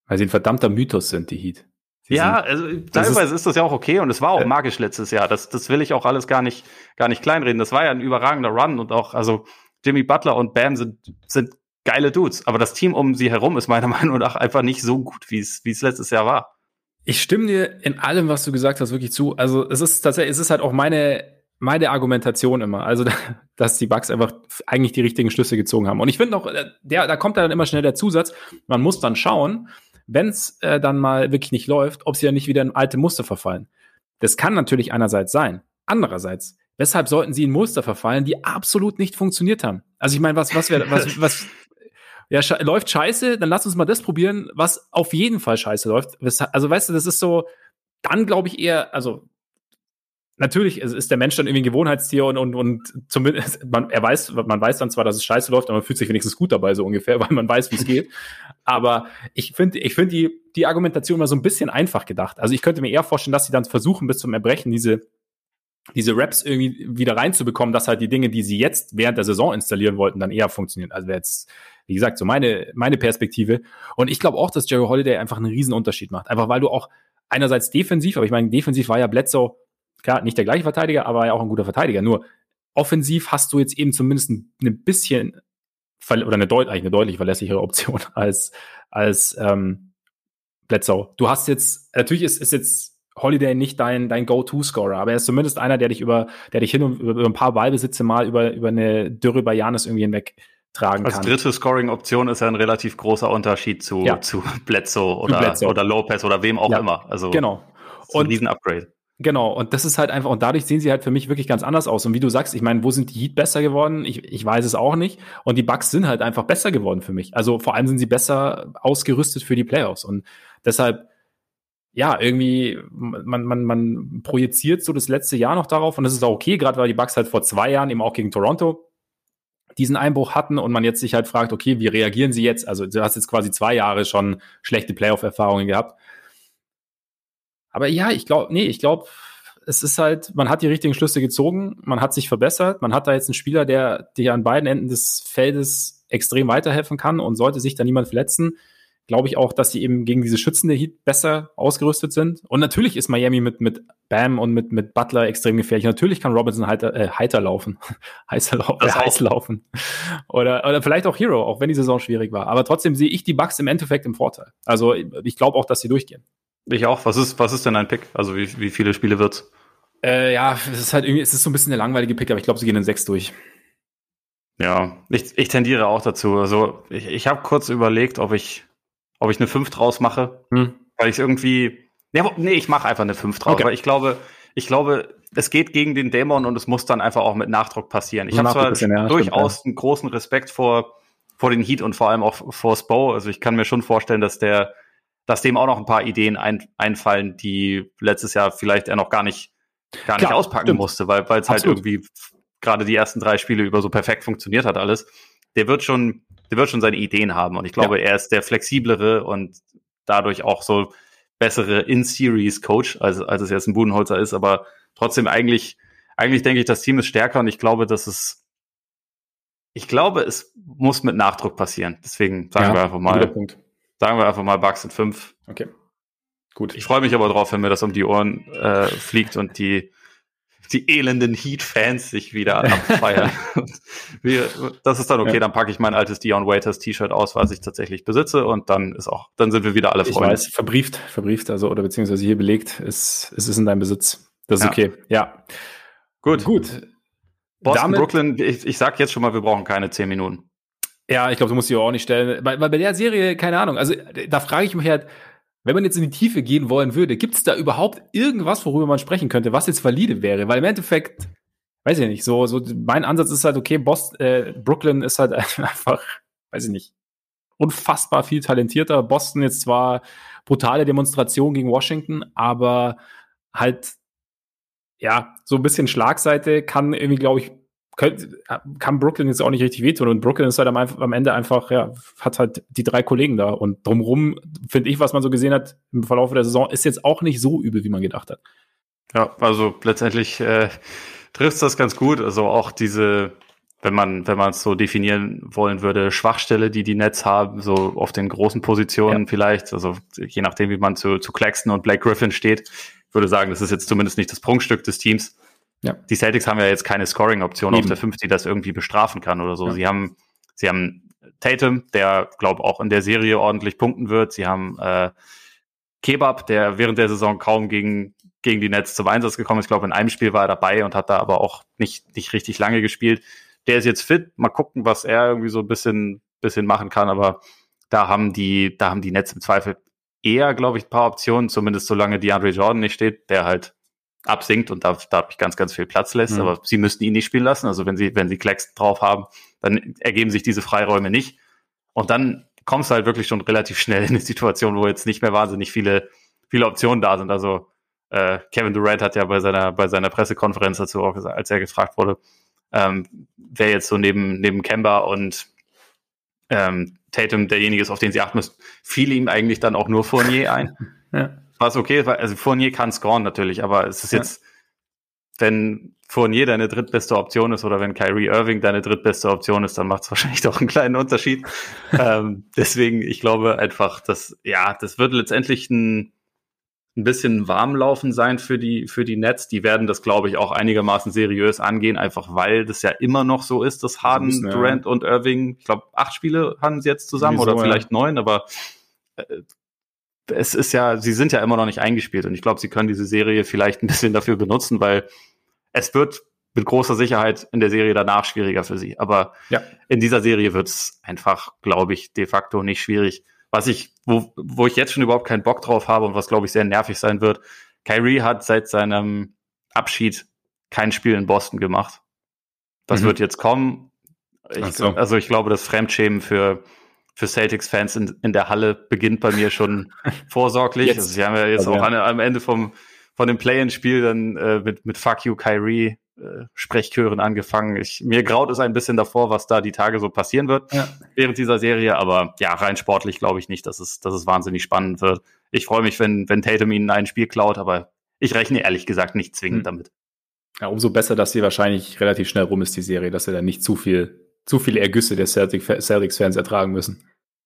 Weil sie ein verdammter Mythos sind, die Heat. Sie ja, also teilweise ist, ist, das ja auch okay und es war auch äh, magisch letztes Jahr. Das, das will ich auch alles gar nicht, gar nicht kleinreden. Das war ja ein überragender Run und auch, also Jimmy Butler und Bam sind, sind geile Dudes. Aber das Team um sie herum ist meiner Meinung nach einfach nicht so gut, wie es, wie es letztes Jahr war. Ich stimme dir in allem, was du gesagt hast, wirklich zu. Also es ist tatsächlich, es ist halt auch meine meine Argumentation immer. Also, dass die Bugs einfach eigentlich die richtigen Schlüsse gezogen haben. Und ich finde auch, äh, der, da kommt dann immer schnell der Zusatz, man muss dann schauen, wenn es äh, dann mal wirklich nicht läuft, ob sie ja nicht wieder in alte Muster verfallen. Das kann natürlich einerseits sein. Andererseits, weshalb sollten sie in Muster verfallen, die absolut nicht funktioniert haben? Also ich meine, was, was wäre, was, was, ja, sche läuft scheiße, dann lass uns mal das probieren, was auf jeden Fall scheiße läuft. Also weißt du, das ist so, dann glaube ich eher, also natürlich ist der Mensch dann irgendwie ein Gewohnheitstier und, und, und zumindest, man, er weiß, man weiß dann zwar, dass es scheiße läuft, aber man fühlt sich wenigstens gut dabei, so ungefähr, weil man weiß, wie es geht. Aber ich finde, ich finde die, die Argumentation mal so ein bisschen einfach gedacht. Also ich könnte mir eher vorstellen, dass sie dann versuchen, bis zum Erbrechen diese, diese Raps irgendwie wieder reinzubekommen, dass halt die Dinge, die sie jetzt während der Saison installieren wollten, dann eher funktionieren. Also wäre jetzt, wie gesagt, so meine, meine Perspektive. Und ich glaube auch, dass Jerry Holiday einfach einen riesen Unterschied macht. Einfach weil du auch einerseits defensiv, aber ich meine, defensiv war ja Bledsoe klar, nicht der gleiche Verteidiger, aber ja auch ein guter Verteidiger. Nur offensiv hast du jetzt eben zumindest ein, ein bisschen oder eine, deut eine deutlich verlässlichere Option als, als ähm, Bledsoe. Du hast jetzt, natürlich ist, ist jetzt Holiday nicht dein, dein Go-To-Scorer, aber er ist zumindest einer, der dich über, der dich hin und über ein paar Ballbesitze mal über, über eine Dürre bei Janis irgendwie hinweg tragen Als kann. Als dritte Scoring-Option ist ja ein relativ großer Unterschied zu, ja. zu Bledsoe oder, Bledsoe. oder Lopez oder wem auch ja. immer. Also genau. Und, ein Riesen-Upgrade. Genau, und das ist halt einfach, und dadurch sehen sie halt für mich wirklich ganz anders aus. Und wie du sagst, ich meine, wo sind die Heat besser geworden? Ich, ich weiß es auch nicht. Und die Bucks sind halt einfach besser geworden für mich. Also vor allem sind sie besser ausgerüstet für die Playoffs. Und deshalb, ja, irgendwie, man, man, man projiziert so das letzte Jahr noch darauf. Und das ist auch okay, gerade weil die Bucks halt vor zwei Jahren eben auch gegen Toronto diesen Einbruch hatten und man jetzt sich halt fragt, okay, wie reagieren sie jetzt? Also du hast jetzt quasi zwei Jahre schon schlechte Playoff-Erfahrungen gehabt. Aber ja, ich glaube, nee, ich glaube, es ist halt, man hat die richtigen Schlüsse gezogen, man hat sich verbessert, man hat da jetzt einen Spieler, der dir an beiden Enden des Feldes extrem weiterhelfen kann und sollte sich da niemand verletzen, glaube ich auch, dass sie eben gegen diese schützende Heat besser ausgerüstet sind. Und natürlich ist Miami mit, mit Bam und mit, mit Butler extrem gefährlich. Natürlich kann Robinson heiter, äh, heiter laufen, heißer lau äh, heiß laufen. Oder, oder vielleicht auch Hero, auch wenn die Saison schwierig war. Aber trotzdem sehe ich die Bugs im Endeffekt im Vorteil. Also ich glaube auch, dass sie durchgehen. Ich auch. Was ist, was ist denn ein Pick? Also wie, wie viele Spiele wird's? Äh, ja, es ist halt irgendwie, es ist so ein bisschen der langweilige Pick, aber ich glaube, sie gehen in sechs durch. Ja, ich, ich tendiere auch dazu. Also ich, ich habe kurz überlegt, ob ich, ob ich eine 5 draus mache, hm. weil ich irgendwie. Nee, nee ich mache einfach eine 5 draus, okay. weil ich glaube, ich glaube, es geht gegen den Dämon und es muss dann einfach auch mit Nachdruck passieren. Ich habe zwar bisschen, ja, durchaus stimmt, ja. einen großen Respekt vor, vor den Heat und vor allem auch vor Spo. Also ich kann mir schon vorstellen, dass der dass dem auch noch ein paar Ideen ein, einfallen, die letztes Jahr vielleicht er noch gar nicht, gar nicht Klar, auspacken stimmt. musste, weil es halt irgendwie gerade die ersten drei Spiele über so perfekt funktioniert hat alles. Der wird schon, der wird schon seine Ideen haben und ich glaube, ja. er ist der flexiblere und dadurch auch so bessere In-Series-Coach, als, als es jetzt ein Budenholzer ist, aber trotzdem eigentlich, eigentlich denke ich, das Team ist stärker und ich glaube, dass es, ich glaube, es muss mit Nachdruck passieren. Deswegen sagen ja, wir einfach mal, Sagen wir einfach mal Bugs sind fünf. Okay. Gut. Ich freue mich aber drauf, wenn mir das um die Ohren äh, fliegt und die, die elenden Heat-Fans sich wieder abfeiern. Wir, das ist dann okay, ja. dann packe ich mein altes Dion Waiters T-Shirt aus, was ich tatsächlich besitze und dann ist auch, dann sind wir wieder alle Freunde. Ich weiß, verbrieft, verbrieft, also oder beziehungsweise hier belegt, ist, ist es in deinem Besitz. Das ist ja. okay, ja. Gut. Gut. Boston, Damit, Brooklyn, ich, ich sag jetzt schon mal, wir brauchen keine zehn Minuten. Ja, ich glaube, du musst sie auch nicht stellen. Weil, weil bei der Serie, keine Ahnung, also da frage ich mich halt, wenn man jetzt in die Tiefe gehen wollen würde, gibt es da überhaupt irgendwas, worüber man sprechen könnte, was jetzt valide wäre? Weil im Endeffekt, weiß ich nicht, so, so mein Ansatz ist halt, okay, Boston, äh, Brooklyn ist halt einfach, weiß ich nicht, unfassbar viel talentierter. Boston jetzt zwar brutale Demonstration gegen Washington, aber halt, ja, so ein bisschen Schlagseite kann irgendwie, glaube ich, kann Brooklyn jetzt auch nicht richtig wehtun. Und Brooklyn ist halt am, am, Ende einfach, ja, hat halt die drei Kollegen da. Und drumrum, finde ich, was man so gesehen hat im Verlauf der Saison, ist jetzt auch nicht so übel, wie man gedacht hat. Ja, also letztendlich äh, trifft das ganz gut. Also auch diese, wenn man, wenn man es so definieren wollen würde, Schwachstelle, die die Nets haben, so auf den großen Positionen ja. vielleicht, also je nachdem, wie man zu, zu Claxton und Blake Griffin steht, würde sagen, das ist jetzt zumindest nicht das Prunkstück des Teams. Ja. Die Celtics haben ja jetzt keine Scoring-Option auf der 5, die das irgendwie bestrafen kann oder so. Ja. Sie haben, sie haben Tatum, der, glaube auch in der Serie ordentlich punkten wird. Sie haben äh, Kebab, der während der Saison kaum gegen gegen die Nets zum Einsatz gekommen. Ich glaube, in einem Spiel war er dabei und hat da aber auch nicht, nicht richtig lange gespielt. Der ist jetzt fit. Mal gucken, was er irgendwie so ein bisschen, bisschen machen kann. Aber da haben die, da haben die Nets im Zweifel eher, glaube ich, ein paar Optionen, zumindest solange DeAndre Jordan nicht steht, der halt absinkt und da, da ich ganz, ganz viel Platz lässt. Mhm. Aber sie müssten ihn nicht spielen lassen. Also wenn sie, wenn sie Klecks drauf haben, dann ergeben sich diese Freiräume nicht. Und dann kommst du halt wirklich schon relativ schnell in eine Situation, wo jetzt nicht mehr wahnsinnig viele, viele Optionen da sind. Also äh, Kevin Durant hat ja bei seiner, bei seiner Pressekonferenz dazu auch gesagt, als er gefragt wurde, ähm, wer jetzt so neben, neben Kemba und ähm, Tatum derjenige ist, auf den sie achten müssen, fiel ihm eigentlich dann auch nur Fournier ein. ja. Was okay, also Fournier kann scoren natürlich, aber es ist ja. jetzt, wenn Fournier deine drittbeste Option ist oder wenn Kyrie Irving deine drittbeste Option ist, dann macht es wahrscheinlich doch einen kleinen Unterschied. ähm, deswegen, ich glaube einfach, dass, ja, das wird letztendlich ein, ein bisschen warmlaufen sein für die, für die Nets. Die werden das, glaube ich, auch einigermaßen seriös angehen, einfach weil das ja immer noch so ist, dass Harden, Durant ja. und Irving, ich glaube, acht Spiele haben sie jetzt zusammen Wieso, oder vielleicht ja. neun, aber äh, es ist ja, sie sind ja immer noch nicht eingespielt und ich glaube, sie können diese Serie vielleicht ein bisschen dafür benutzen, weil es wird mit großer Sicherheit in der Serie danach schwieriger für sie. Aber ja. in dieser Serie wird es einfach, glaube ich, de facto nicht schwierig was ich, wo, wo ich jetzt schon überhaupt keinen Bock drauf habe und was, glaube ich, sehr nervig sein wird. Kyrie hat seit seinem Abschied kein Spiel in Boston gemacht. Das mhm. wird jetzt kommen. Ich, so. Also ich glaube, das Fremdschämen für, für Celtics-Fans in, in der Halle beginnt bei mir schon vorsorglich. Jetzt. Also sie haben ja jetzt also, auch ja. am Ende vom, von dem Play-in-Spiel dann äh, mit, mit Fuck You Kyrie äh, Sprechchören angefangen. Ich, mir graut es ein bisschen davor, was da die Tage so passieren wird ja. während dieser Serie, aber ja, rein sportlich glaube ich nicht, dass es, dass es wahnsinnig spannend wird. Ich freue mich, wenn, wenn Tatum ihnen ein Spiel klaut, aber ich rechne ehrlich gesagt nicht zwingend hm. damit. Ja, umso besser, dass sie wahrscheinlich relativ schnell rum ist, die Serie, dass sie dann nicht zu viel, zu viele Ergüsse der Celtics-Fans ertragen müssen.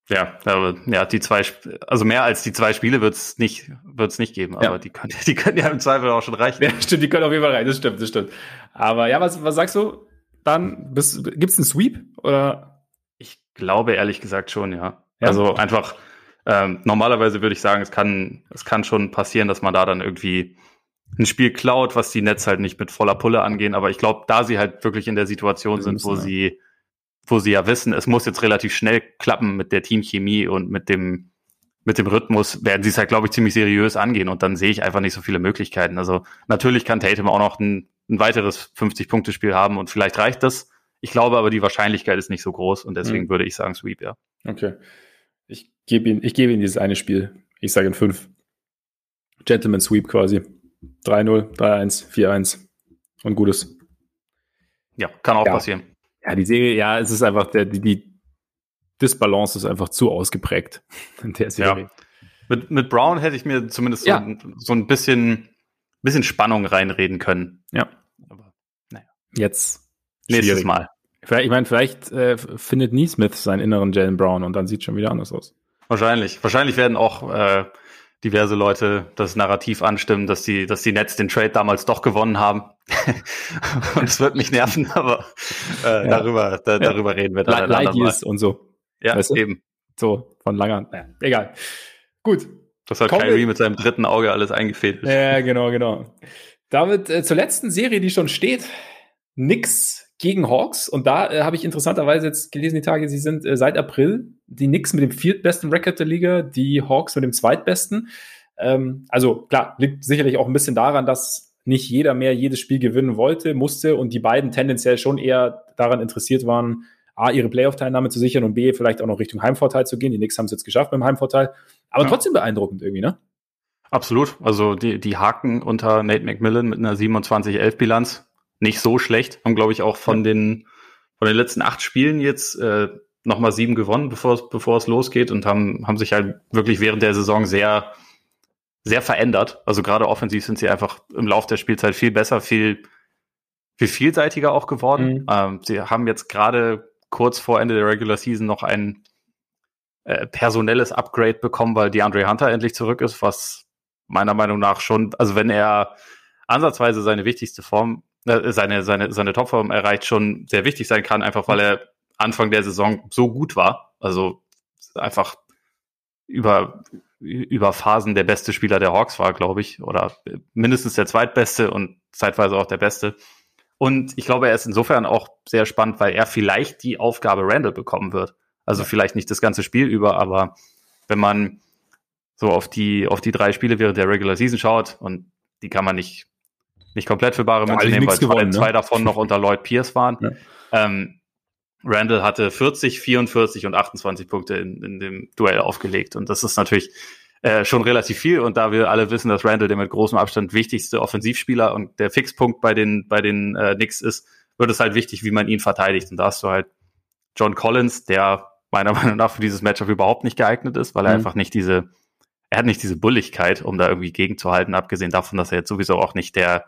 Ja, aber ja, die zwei, also mehr als die zwei Spiele wird's nicht, wird's nicht geben, aber ja. die können, die können ja im Zweifel auch schon reichen. Ja, stimmt, die können auf jeden Fall rein, das stimmt, das stimmt. Aber ja, was, was sagst du? Dann, bist, gibt's einen Sweep oder? Ich glaube ehrlich gesagt schon, ja. ja? Also einfach, ähm, normalerweise würde ich sagen, es kann, es kann schon passieren, dass man da dann irgendwie ein Spiel klaut, was die Netz halt nicht mit voller Pulle angehen, aber ich glaube, da sie halt wirklich in der Situation sind, wo sie wo sie ja wissen, es muss jetzt relativ schnell klappen mit der Teamchemie und mit dem, mit dem Rhythmus, werden sie es halt, glaube ich, ziemlich seriös angehen und dann sehe ich einfach nicht so viele Möglichkeiten. Also natürlich kann Tatum auch noch ein, ein weiteres 50-Punkte-Spiel haben und vielleicht reicht das. Ich glaube aber, die Wahrscheinlichkeit ist nicht so groß und deswegen mhm. würde ich sagen Sweep, ja. Okay. Ich gebe ihm, ich gebe ihm dieses eine Spiel. Ich sage in fünf. Gentleman Sweep quasi. 3-0, 3-1, 4-1 und gutes. Ja, kann auch ja. passieren. Ja, die Serie, ja, es ist einfach, der, die, die Disbalance ist einfach zu ausgeprägt in der Serie. Ja. Mit, mit Brown hätte ich mir zumindest ja. so, so, ein bisschen, bisschen Spannung reinreden können. Ja. Aber naja. Jetzt nächstes schwierig. Mal. Vielleicht, ich meine, vielleicht äh, findet Neesmith seinen inneren Jalen Brown und dann sieht es schon wieder anders aus. Wahrscheinlich. Wahrscheinlich werden auch äh, diverse Leute das Narrativ anstimmen, dass die, dass die Nets den Trade damals doch gewonnen haben. und es wird mich nerven, aber äh, ja. darüber, da, darüber reden wir dann. Light Years und so. Ja, weißt du? eben. So, von langer, naja, egal. Gut. Das hat Kyrie mit seinem dritten Auge alles eingefädelt. Ja, genau, genau. Damit äh, zur letzten Serie, die schon steht. Nix gegen Hawks. Und da äh, habe ich interessanterweise jetzt gelesen, die Tage, sie sind äh, seit April die Knicks mit dem viertbesten Record der Liga, die Hawks mit dem zweitbesten. Ähm, also klar, liegt sicherlich auch ein bisschen daran, dass nicht jeder mehr jedes Spiel gewinnen wollte, musste und die beiden tendenziell schon eher daran interessiert waren, A, ihre Playoff-Teilnahme zu sichern und B, vielleicht auch noch Richtung Heimvorteil zu gehen. Die Knicks haben es jetzt geschafft mit dem Heimvorteil. Aber ja. trotzdem beeindruckend irgendwie, ne? Absolut. Also die, die Haken unter Nate McMillan mit einer 27-11-Bilanz nicht so schlecht. Haben, glaube ich, auch von den, von den letzten acht Spielen jetzt äh, nochmal sieben gewonnen, bevor es, bevor es losgeht und haben, haben sich halt wirklich während der Saison sehr, sehr verändert. Also gerade offensiv sind sie einfach im Lauf der Spielzeit viel besser, viel, viel vielseitiger auch geworden. Mhm. Ähm, sie haben jetzt gerade kurz vor Ende der Regular Season noch ein äh, personelles Upgrade bekommen, weil DeAndre Hunter endlich zurück ist, was meiner Meinung nach schon, also wenn er ansatzweise seine wichtigste Form äh, seine, seine, seine Topform erreicht, schon sehr wichtig sein kann, einfach weil er Anfang der Saison so gut war. Also einfach über, über Phasen der beste Spieler der Hawks war, glaube ich, oder mindestens der zweitbeste und zeitweise auch der beste. Und ich glaube, er ist insofern auch sehr spannend, weil er vielleicht die Aufgabe Randall bekommen wird. Also vielleicht nicht das ganze Spiel über, aber wenn man so auf die, auf die drei Spiele während der Regular Season schaut und die kann man nicht, nicht komplett für bare Münze nehmen, weil gewonnen, zwei, ne? zwei, davon noch unter Lloyd Pierce waren. Ja. Ähm, Randall hatte 40, 44 und 28 Punkte in, in dem Duell aufgelegt. Und das ist natürlich äh, schon relativ viel. Und da wir alle wissen, dass Randall der mit großem Abstand wichtigste Offensivspieler und der Fixpunkt bei den, bei den äh, Knicks ist, wird es halt wichtig, wie man ihn verteidigt. Und da hast du halt John Collins, der meiner Meinung nach für dieses Matchup überhaupt nicht geeignet ist, weil er mhm. einfach nicht diese, er hat nicht diese Bulligkeit, um da irgendwie gegenzuhalten, abgesehen davon, dass er jetzt sowieso auch nicht der,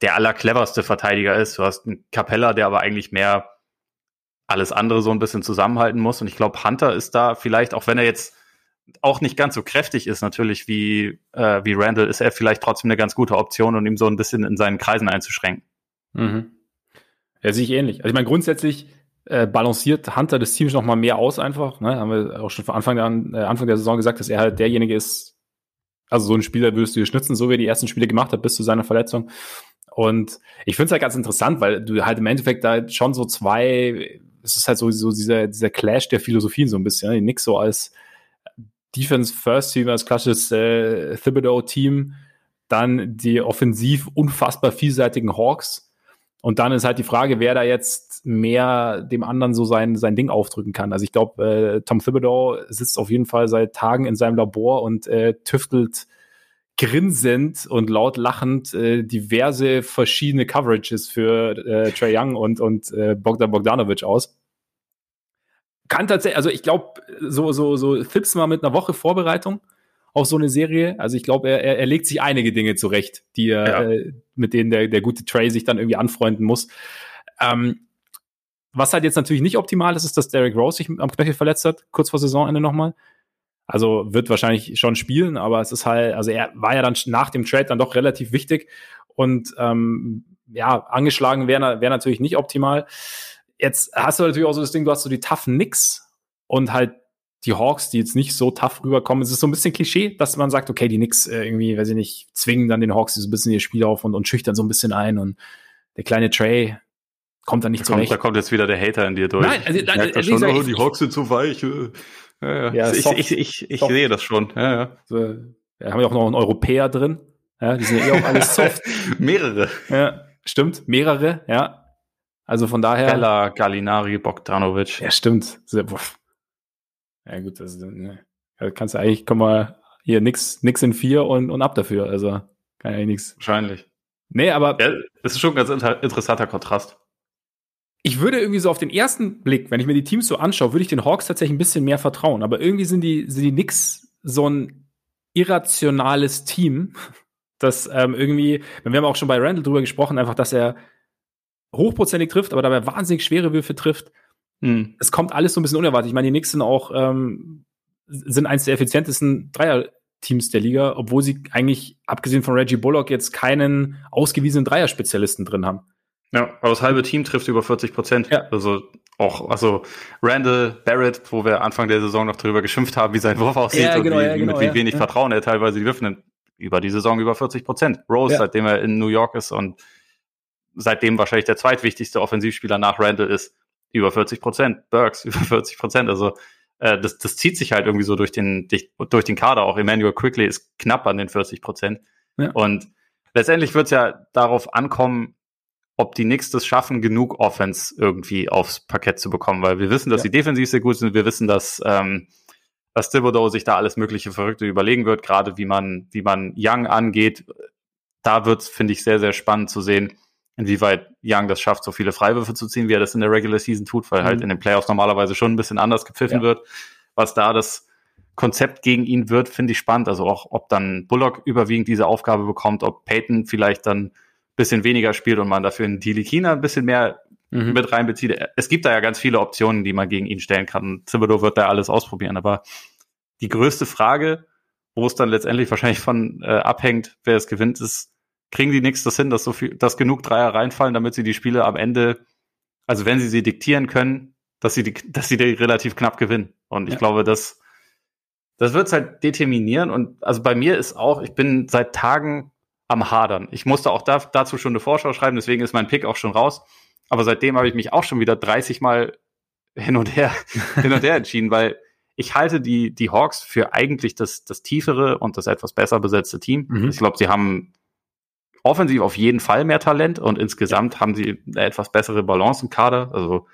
der allercleverste Verteidiger ist. Du hast einen Capella, der aber eigentlich mehr alles andere so ein bisschen zusammenhalten muss. Und ich glaube, Hunter ist da vielleicht, auch wenn er jetzt auch nicht ganz so kräftig ist, natürlich wie, äh, wie Randall, ist er vielleicht trotzdem eine ganz gute Option, um ihm so ein bisschen in seinen Kreisen einzuschränken. Mhm. Ja, sehe ich ähnlich. Also ich meine, grundsätzlich äh, balanciert Hunter das Team noch mal mehr aus einfach. Ne? Haben wir auch schon von Anfang, an, äh, Anfang der Saison gesagt, dass er halt derjenige ist, also so ein Spieler würdest du dir schnitzen, so wie er die ersten Spiele gemacht hat bis zu seiner Verletzung. Und ich finde es halt ganz interessant, weil du halt im Endeffekt da schon so zwei es ist halt so, so dieser, dieser Clash der Philosophien so ein bisschen. Ne? Nix so als Defense First Team, als klassisches äh, Thibodeau-Team, dann die offensiv unfassbar vielseitigen Hawks. Und dann ist halt die Frage, wer da jetzt mehr dem anderen so sein, sein Ding aufdrücken kann. Also ich glaube, äh, Tom Thibodeau sitzt auf jeden Fall seit Tagen in seinem Labor und äh, tüftelt grinsend und laut lachend äh, diverse verschiedene Coverages für äh, Trey Young und, und äh, Bogdan Bogdanovic aus. Kann tatsächlich, also ich glaube, so, so, so Thips mal mit einer Woche Vorbereitung auf so eine Serie. Also ich glaube, er, er, er legt sich einige Dinge zurecht, die er, ja. äh, mit denen der, der gute Trey sich dann irgendwie anfreunden muss. Ähm, was halt jetzt natürlich nicht optimal ist, ist, dass Derek Rose sich am Knöchel verletzt hat, kurz vor Saisonende nochmal. Also wird wahrscheinlich schon spielen, aber es ist halt, also er war ja dann nach dem Trade dann doch relativ wichtig und ähm, ja, angeschlagen wäre wär natürlich nicht optimal. Jetzt hast du natürlich auch so das Ding, du hast so die toughen Knicks und halt die Hawks, die jetzt nicht so tough rüberkommen. Es ist so ein bisschen Klischee, dass man sagt, okay, die Knicks äh, irgendwie, weiß ich nicht, zwingen dann den Hawks so ein bisschen ihr Spiel auf und, und schüchtern so ein bisschen ein und der kleine Trey kommt dann nicht da zurecht. Kommt, da kommt jetzt wieder der Hater in dir durch. Nein, also, ich also, also, schon, oh, die Hawks sind zu weich. Ja, ja. ja ich, soft, ich, ich, ich sehe das schon. Ja, ja. So, wir haben ja auch noch einen Europäer drin. Ja, die sind ja eh auch alles soft. mehrere. Ja, stimmt. Mehrere, ja. Also von daher. Bella, Gallinari, Bogdanovic. Ja, stimmt. Ja, gut, das ne. kannst du eigentlich, komm mal, hier nix, nix in vier und, und ab dafür. Also kann ja nichts. Wahrscheinlich. Nee, aber. Ja, das ist schon ein ganz inter interessanter Kontrast ich würde irgendwie so auf den ersten Blick, wenn ich mir die Teams so anschaue, würde ich den Hawks tatsächlich ein bisschen mehr vertrauen. Aber irgendwie sind die, sind die Knicks so ein irrationales Team, das ähm, irgendwie, wir haben auch schon bei Randall drüber gesprochen, einfach, dass er hochprozentig trifft, aber dabei wahnsinnig schwere Würfe trifft. Hm. Es kommt alles so ein bisschen unerwartet. Ich meine, die Knicks sind auch, ähm, sind eins der effizientesten Dreier-Teams der Liga, obwohl sie eigentlich, abgesehen von Reggie Bullock, jetzt keinen ausgewiesenen Dreier-Spezialisten drin haben. Ja, aber das halbe Team trifft über 40 Prozent. Ja. Also auch, also Randall Barrett, wo wir Anfang der Saison noch darüber geschimpft haben, wie sein Wurf aussieht ja, genau, und wie, ja, genau, mit wie wenig Vertrauen er teilweise die Würfe nimmt. Über die Saison über 40 Prozent. Rose, seitdem er in New York ist und seitdem wahrscheinlich der zweitwichtigste Offensivspieler nach Randall ist, über 40 Prozent. Burks über 40 Prozent. Also äh, das, das zieht sich halt irgendwie so durch den, durch, durch den Kader. Auch Emmanuel Quickly ist knapp an den 40 Prozent. Und letztendlich wird es ja darauf ankommen, ob die Knicks das schaffen, genug Offense irgendwie aufs Parkett zu bekommen, weil wir wissen, dass ja. die defensiv sehr gut sind. Wir wissen, dass, ähm, dass Thibodeau sich da alles mögliche Verrückte überlegen wird, gerade wie man, wie man Young angeht. Da wird es, finde ich, sehr, sehr spannend zu sehen, inwieweit Young das schafft, so viele Freiwürfe zu ziehen, wie er das in der Regular Season tut, weil halt mhm. halt in den Playoffs normalerweise schon ein bisschen anders gepfiffen ja. wird. Was da das Konzept gegen ihn wird, finde ich spannend. Also auch, ob dann Bullock überwiegend diese Aufgabe bekommt, ob Peyton vielleicht dann bisschen weniger spielt und man dafür einen Dilikina ein bisschen mehr mhm. mit reinbezieht. Es gibt da ja ganz viele Optionen, die man gegen ihn stellen kann. Thibodeau wird da alles ausprobieren, aber die größte Frage, wo es dann letztendlich wahrscheinlich von äh, abhängt, wer es gewinnt, ist, kriegen die nichts das hin, dass so viel, dass genug Dreier reinfallen, damit sie die Spiele am Ende, also wenn sie sie diktieren können, dass sie die, dass sie die relativ knapp gewinnen. Und ich glaube, dass das wird's halt determinieren. Und also bei mir ist auch, ich bin seit Tagen am Hadern. Ich musste auch da, dazu schon eine Vorschau schreiben, deswegen ist mein Pick auch schon raus. Aber seitdem habe ich mich auch schon wieder 30 Mal hin und her, hin und her entschieden, weil ich halte die, die Hawks für eigentlich das, das tiefere und das etwas besser besetzte Team. Mhm. Ich glaube, sie haben offensiv auf jeden Fall mehr Talent und insgesamt ja. haben sie eine etwas bessere Balance im Kader. Also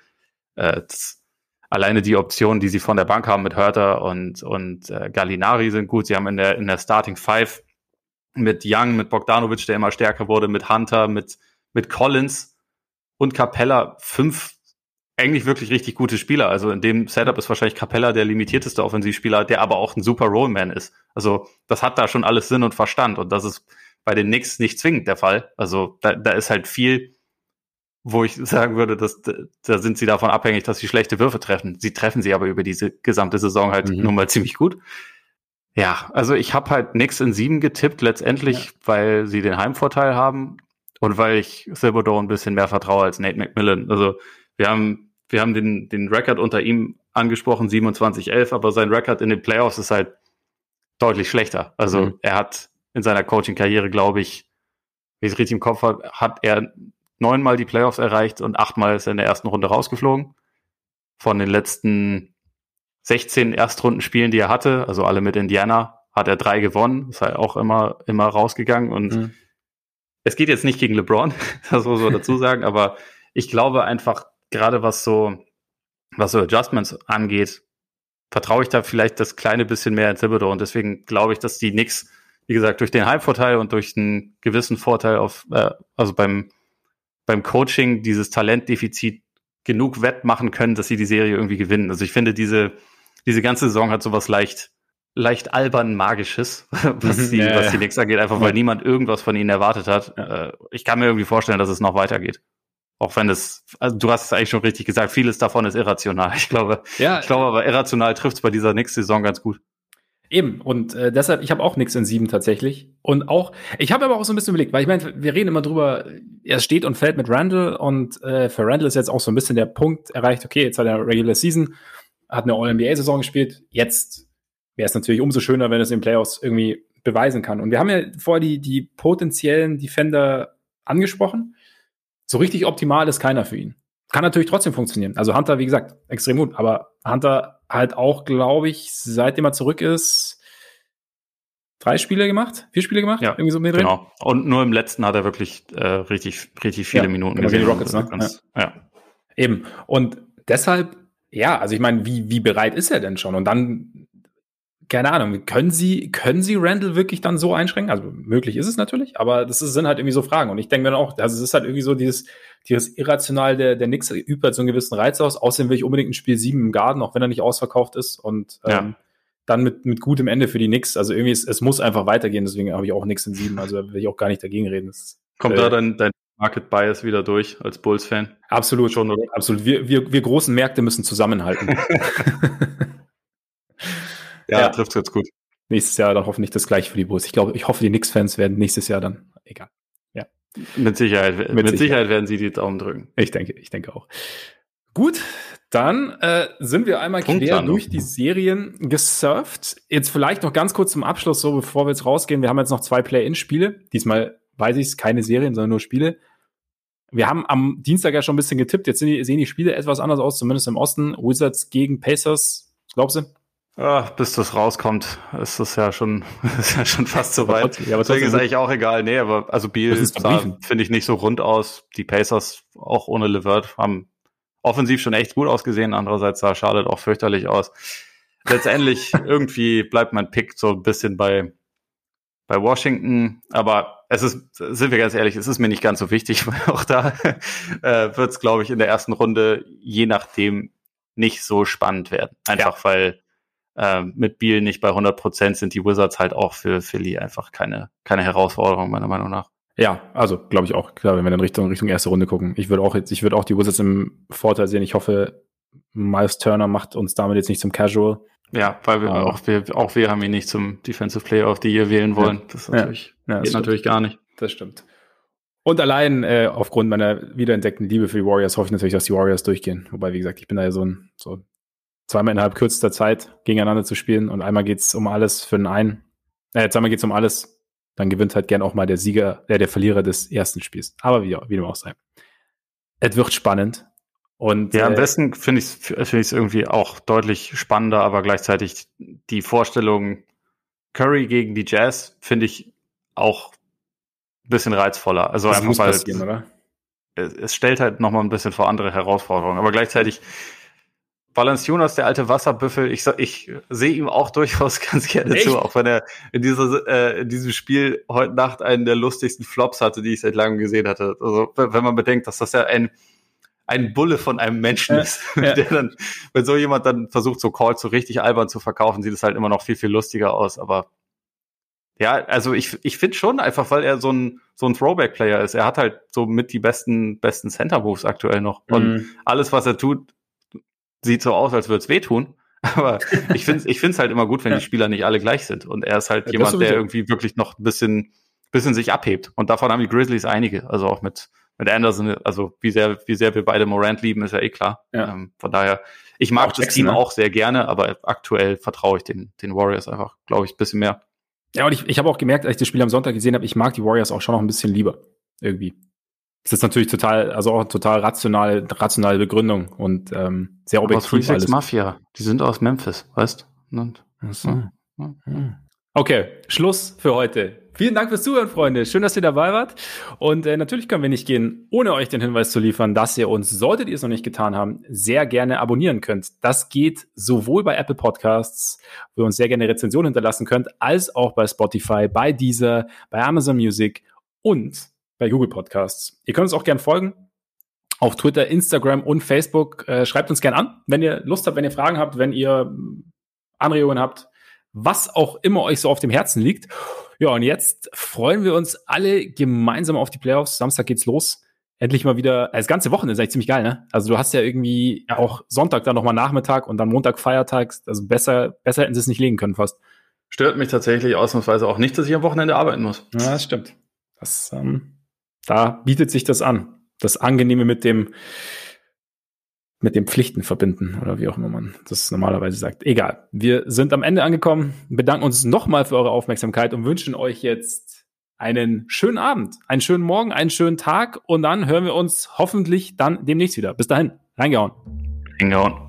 äh, das, alleine die Optionen, die sie von der Bank haben mit Hörter und, und äh, Gallinari sind gut. Sie haben in der, in der Starting Five mit Young, mit Bogdanovic, der immer stärker wurde, mit Hunter, mit, mit Collins und Capella fünf eigentlich wirklich richtig gute Spieler. Also in dem Setup ist wahrscheinlich Capella der limitierteste Offensivspieler, der aber auch ein super Rollman ist. Also das hat da schon alles Sinn und Verstand und das ist bei den Knicks nicht zwingend der Fall. Also da, da ist halt viel, wo ich sagen würde, dass da sind sie davon abhängig, dass sie schlechte Würfe treffen. Sie treffen sie aber über diese gesamte Saison halt mhm. nun mal ziemlich gut. Ja, also ich habe halt Knicks in sieben getippt, letztendlich, ja. weil sie den Heimvorteil haben und weil ich Silberdo ein bisschen mehr vertraue als Nate McMillan. Also wir haben, wir haben den, den Rekord unter ihm angesprochen, 27-11, aber sein Rekord in den Playoffs ist halt deutlich schlechter. Also mhm. er hat in seiner Coaching-Karriere, glaube ich, wie ich es richtig im Kopf habe, hat er neunmal die Playoffs erreicht und achtmal ist er in der ersten Runde rausgeflogen. Von den letzten 16 Erstrundenspielen, die er hatte, also alle mit Indiana, hat er drei gewonnen, ist halt auch immer, immer rausgegangen und mhm. es geht jetzt nicht gegen LeBron, das muss man dazu sagen, aber ich glaube einfach, gerade was so, was so Adjustments angeht, vertraue ich da vielleicht das kleine bisschen mehr in Thibodeau und deswegen glaube ich, dass die Knicks wie gesagt, durch den Heimvorteil und durch einen gewissen Vorteil auf, äh, also beim, beim Coaching dieses Talentdefizit genug wettmachen können, dass sie die Serie irgendwie gewinnen. Also ich finde, diese, diese ganze Saison hat sowas leicht, leicht albern Magisches, was mhm. die, ja, was die Knicks angeht, einfach weil niemand irgendwas von ihnen erwartet hat. Äh, ich kann mir irgendwie vorstellen, dass es noch weitergeht. Auch wenn es, also du hast es eigentlich schon richtig gesagt, vieles davon ist irrational. Ich glaube, ja, ich glaube aber irrational trifft es bei dieser nächsten Saison ganz gut. Eben, und äh, deshalb, ich habe auch nichts in sieben tatsächlich. Und auch, ich habe aber auch so ein bisschen überlegt, weil ich meine, wir reden immer drüber, er steht und fällt mit Randall und äh, für Randall ist jetzt auch so ein bisschen der Punkt erreicht, okay, jetzt hat er Regular Season, hat eine All-NBA-Saison gespielt, jetzt wäre es natürlich umso schöner, wenn es in Playoffs irgendwie beweisen kann. Und wir haben ja vorher die, die potenziellen Defender angesprochen. So richtig optimal ist keiner für ihn. Kann natürlich trotzdem funktionieren. Also Hunter, wie gesagt, extrem gut, aber Hunter halt auch, glaube ich, seitdem er zurück ist, drei Spiele gemacht, vier Spiele gemacht, ja, irgendwie so mit drin. Genau. Und nur im letzten hat er wirklich äh, richtig, richtig viele ja, Minuten genau, gesehen. Rockets, ne? Ganz, ja. ja. Eben. Und deshalb, ja, also ich meine, wie, wie bereit ist er denn schon? Und dann, keine Ahnung, können sie, können sie Randall wirklich dann so einschränken? Also möglich ist es natürlich, aber das sind halt irgendwie so Fragen. Und ich denke mir dann auch, also es ist halt irgendwie so dieses, dieses Irrational der, der Nix übt halt so einen gewissen Reiz aus. Außerdem will ich unbedingt ein Spiel 7 im Garten, auch wenn er nicht ausverkauft ist. Und ähm, ja. dann mit, mit gutem Ende für die Nix. Also irgendwie, es, es muss einfach weitergehen, deswegen habe ich auch Nix in 7. Also da will ich auch gar nicht dagegen reden. Kommt äh, da dein, dein Market Bias wieder durch als Bulls-Fan? Absolut schon, oder? Absolut. Wir, wir, wir großen Märkte müssen zusammenhalten. ja, ja. trifft jetzt gut. Nächstes Jahr dann hoffentlich das gleiche für die Bulls. Ich glaube, ich hoffe, die Knicks-Fans werden nächstes Jahr dann, egal. Mit Sicherheit, mit, mit Sicherheit. Sicherheit werden sie die Daumen drücken. Ich denke, ich denke auch. Gut, dann äh, sind wir einmal quer durch die Serien gesurft. Jetzt vielleicht noch ganz kurz zum Abschluss, so bevor wir jetzt rausgehen. Wir haben jetzt noch zwei Play-In-Spiele. Diesmal weiß ich es, keine Serien, sondern nur Spiele. Wir haben am Dienstag ja schon ein bisschen getippt. Jetzt die, sehen die Spiele etwas anders aus, zumindest im Osten. Wizards gegen Pacers. Glaubst du? Ach, bis das rauskommt, ist das ja schon, ist ja schon fast so weit. Ja, aber Deswegen ist eigentlich auch egal. Nee, aber also Biel finde ich, nicht so rund aus. Die Pacers, auch ohne Levert, haben offensiv schon echt gut ausgesehen. Andererseits sah Charlotte auch fürchterlich aus. Letztendlich irgendwie bleibt mein Pick so ein bisschen bei, bei Washington. Aber es ist, sind wir ganz ehrlich, es ist mir nicht ganz so wichtig, weil auch da äh, wird es, glaube ich, in der ersten Runde je nachdem nicht so spannend werden. Einfach ja. weil äh, mit Biel nicht bei 100 Prozent sind die Wizards halt auch für Philly einfach keine, keine Herausforderung, meiner Meinung nach. Ja, also glaube ich auch, klar, wenn wir dann Richtung, Richtung erste Runde gucken. Ich würde auch jetzt, ich würde auch die Wizards im Vorteil sehen. Ich hoffe, Miles Turner macht uns damit jetzt nicht zum Casual. Ja, weil wir auch, wir, auch wir haben ihn nicht zum Defensive Player of the Year wählen wollen. Das ist natürlich, ja. Ja, geht natürlich gar nicht. Das stimmt. Und allein äh, aufgrund meiner wiederentdeckten Liebe für die Warriors hoffe ich natürlich, dass die Warriors durchgehen. Wobei, wie gesagt, ich bin da ja so ein, so zweimal innerhalb kürzester Zeit gegeneinander zu spielen und einmal geht's um alles für den einen. Äh, zweimal geht's um alles, dann gewinnt halt gern auch mal der Sieger, äh, der Verlierer des ersten Spiels. Aber wie, wie dem auch sei. Es wird spannend. Und, ja, am äh, besten finde ich es find irgendwie auch deutlich spannender, aber gleichzeitig die Vorstellung Curry gegen die Jazz finde ich auch ein bisschen reizvoller. Also das einfach weil es, es, stellt halt nochmal ein bisschen vor andere Herausforderungen. Aber gleichzeitig Valanciunas, der alte Wasserbüffel, ich, ich sehe ihm auch durchaus ganz gerne Echt? zu, auch wenn er in, dieser, äh, in diesem Spiel heute Nacht einen der lustigsten Flops hatte, die ich seit langem gesehen hatte. Also wenn man bedenkt, dass das ja ein ein Bulle von einem Menschen ist, ja. der dann, wenn so jemand dann versucht, so Calls so richtig albern zu verkaufen, sieht es halt immer noch viel, viel lustiger aus. Aber ja, also ich, ich finde schon einfach, weil er so ein, so ein Throwback-Player ist. Er hat halt so mit die besten, besten Center-Moves aktuell noch. Und mhm. alles, was er tut, sieht so aus, als würde es wehtun. Aber ich finde es ich find's halt immer gut, wenn ja. die Spieler nicht alle gleich sind. Und er ist halt ja, jemand, der irgendwie wirklich noch ein bisschen, bisschen sich abhebt. Und davon haben die Grizzlies einige. Also auch mit, mit Anderson, also wie sehr, wie sehr wir beide Morant lieben, ist ja eh klar. Ja. Ähm, von daher, ich mag auch das Jackson, Team ne? auch sehr gerne, aber aktuell vertraue ich den, den Warriors einfach, glaube ich, ein bisschen mehr. Ja, und ich, ich habe auch gemerkt, als ich das Spiel am Sonntag gesehen habe, ich mag die Warriors auch schon noch ein bisschen lieber. Irgendwie. Das ist natürlich total, also auch total rational, rationale Begründung und ähm, sehr objektiv. Aber 36 Mafia, die sind aus Memphis, weißt du? Hm. Okay, Schluss für heute. Vielen Dank fürs Zuhören, Freunde. Schön, dass ihr dabei wart. Und äh, natürlich können wir nicht gehen, ohne euch den Hinweis zu liefern, dass ihr uns, solltet ihr es noch nicht getan haben, sehr gerne abonnieren könnt. Das geht sowohl bei Apple Podcasts, wo ihr uns sehr gerne Rezensionen hinterlassen könnt, als auch bei Spotify, bei Deezer, bei Amazon Music und bei Google Podcasts. Ihr könnt uns auch gerne folgen auf Twitter, Instagram und Facebook. Äh, schreibt uns gerne an, wenn ihr Lust habt, wenn ihr Fragen habt, wenn ihr Anregungen habt, was auch immer euch so auf dem Herzen liegt. Ja, und jetzt freuen wir uns alle gemeinsam auf die Playoffs. Samstag geht's los. Endlich mal wieder, äh, das ganze Wochenende ist eigentlich ziemlich geil, ne? Also du hast ja irgendwie ja. auch Sonntag dann nochmal Nachmittag und dann Montag Feiertag. Also besser, besser hätten sie es nicht legen können fast. Stört mich tatsächlich ausnahmsweise auch nicht, dass ich am Wochenende arbeiten muss. Ja, das stimmt. Das, ähm, da bietet sich das an. Das Angenehme mit dem, mit den Pflichten verbinden oder wie auch immer man das normalerweise sagt. Egal. Wir sind am Ende angekommen, bedanken uns nochmal für eure Aufmerksamkeit und wünschen euch jetzt einen schönen Abend, einen schönen Morgen, einen schönen Tag und dann hören wir uns hoffentlich dann demnächst wieder. Bis dahin, reingehauen. Reingehauen.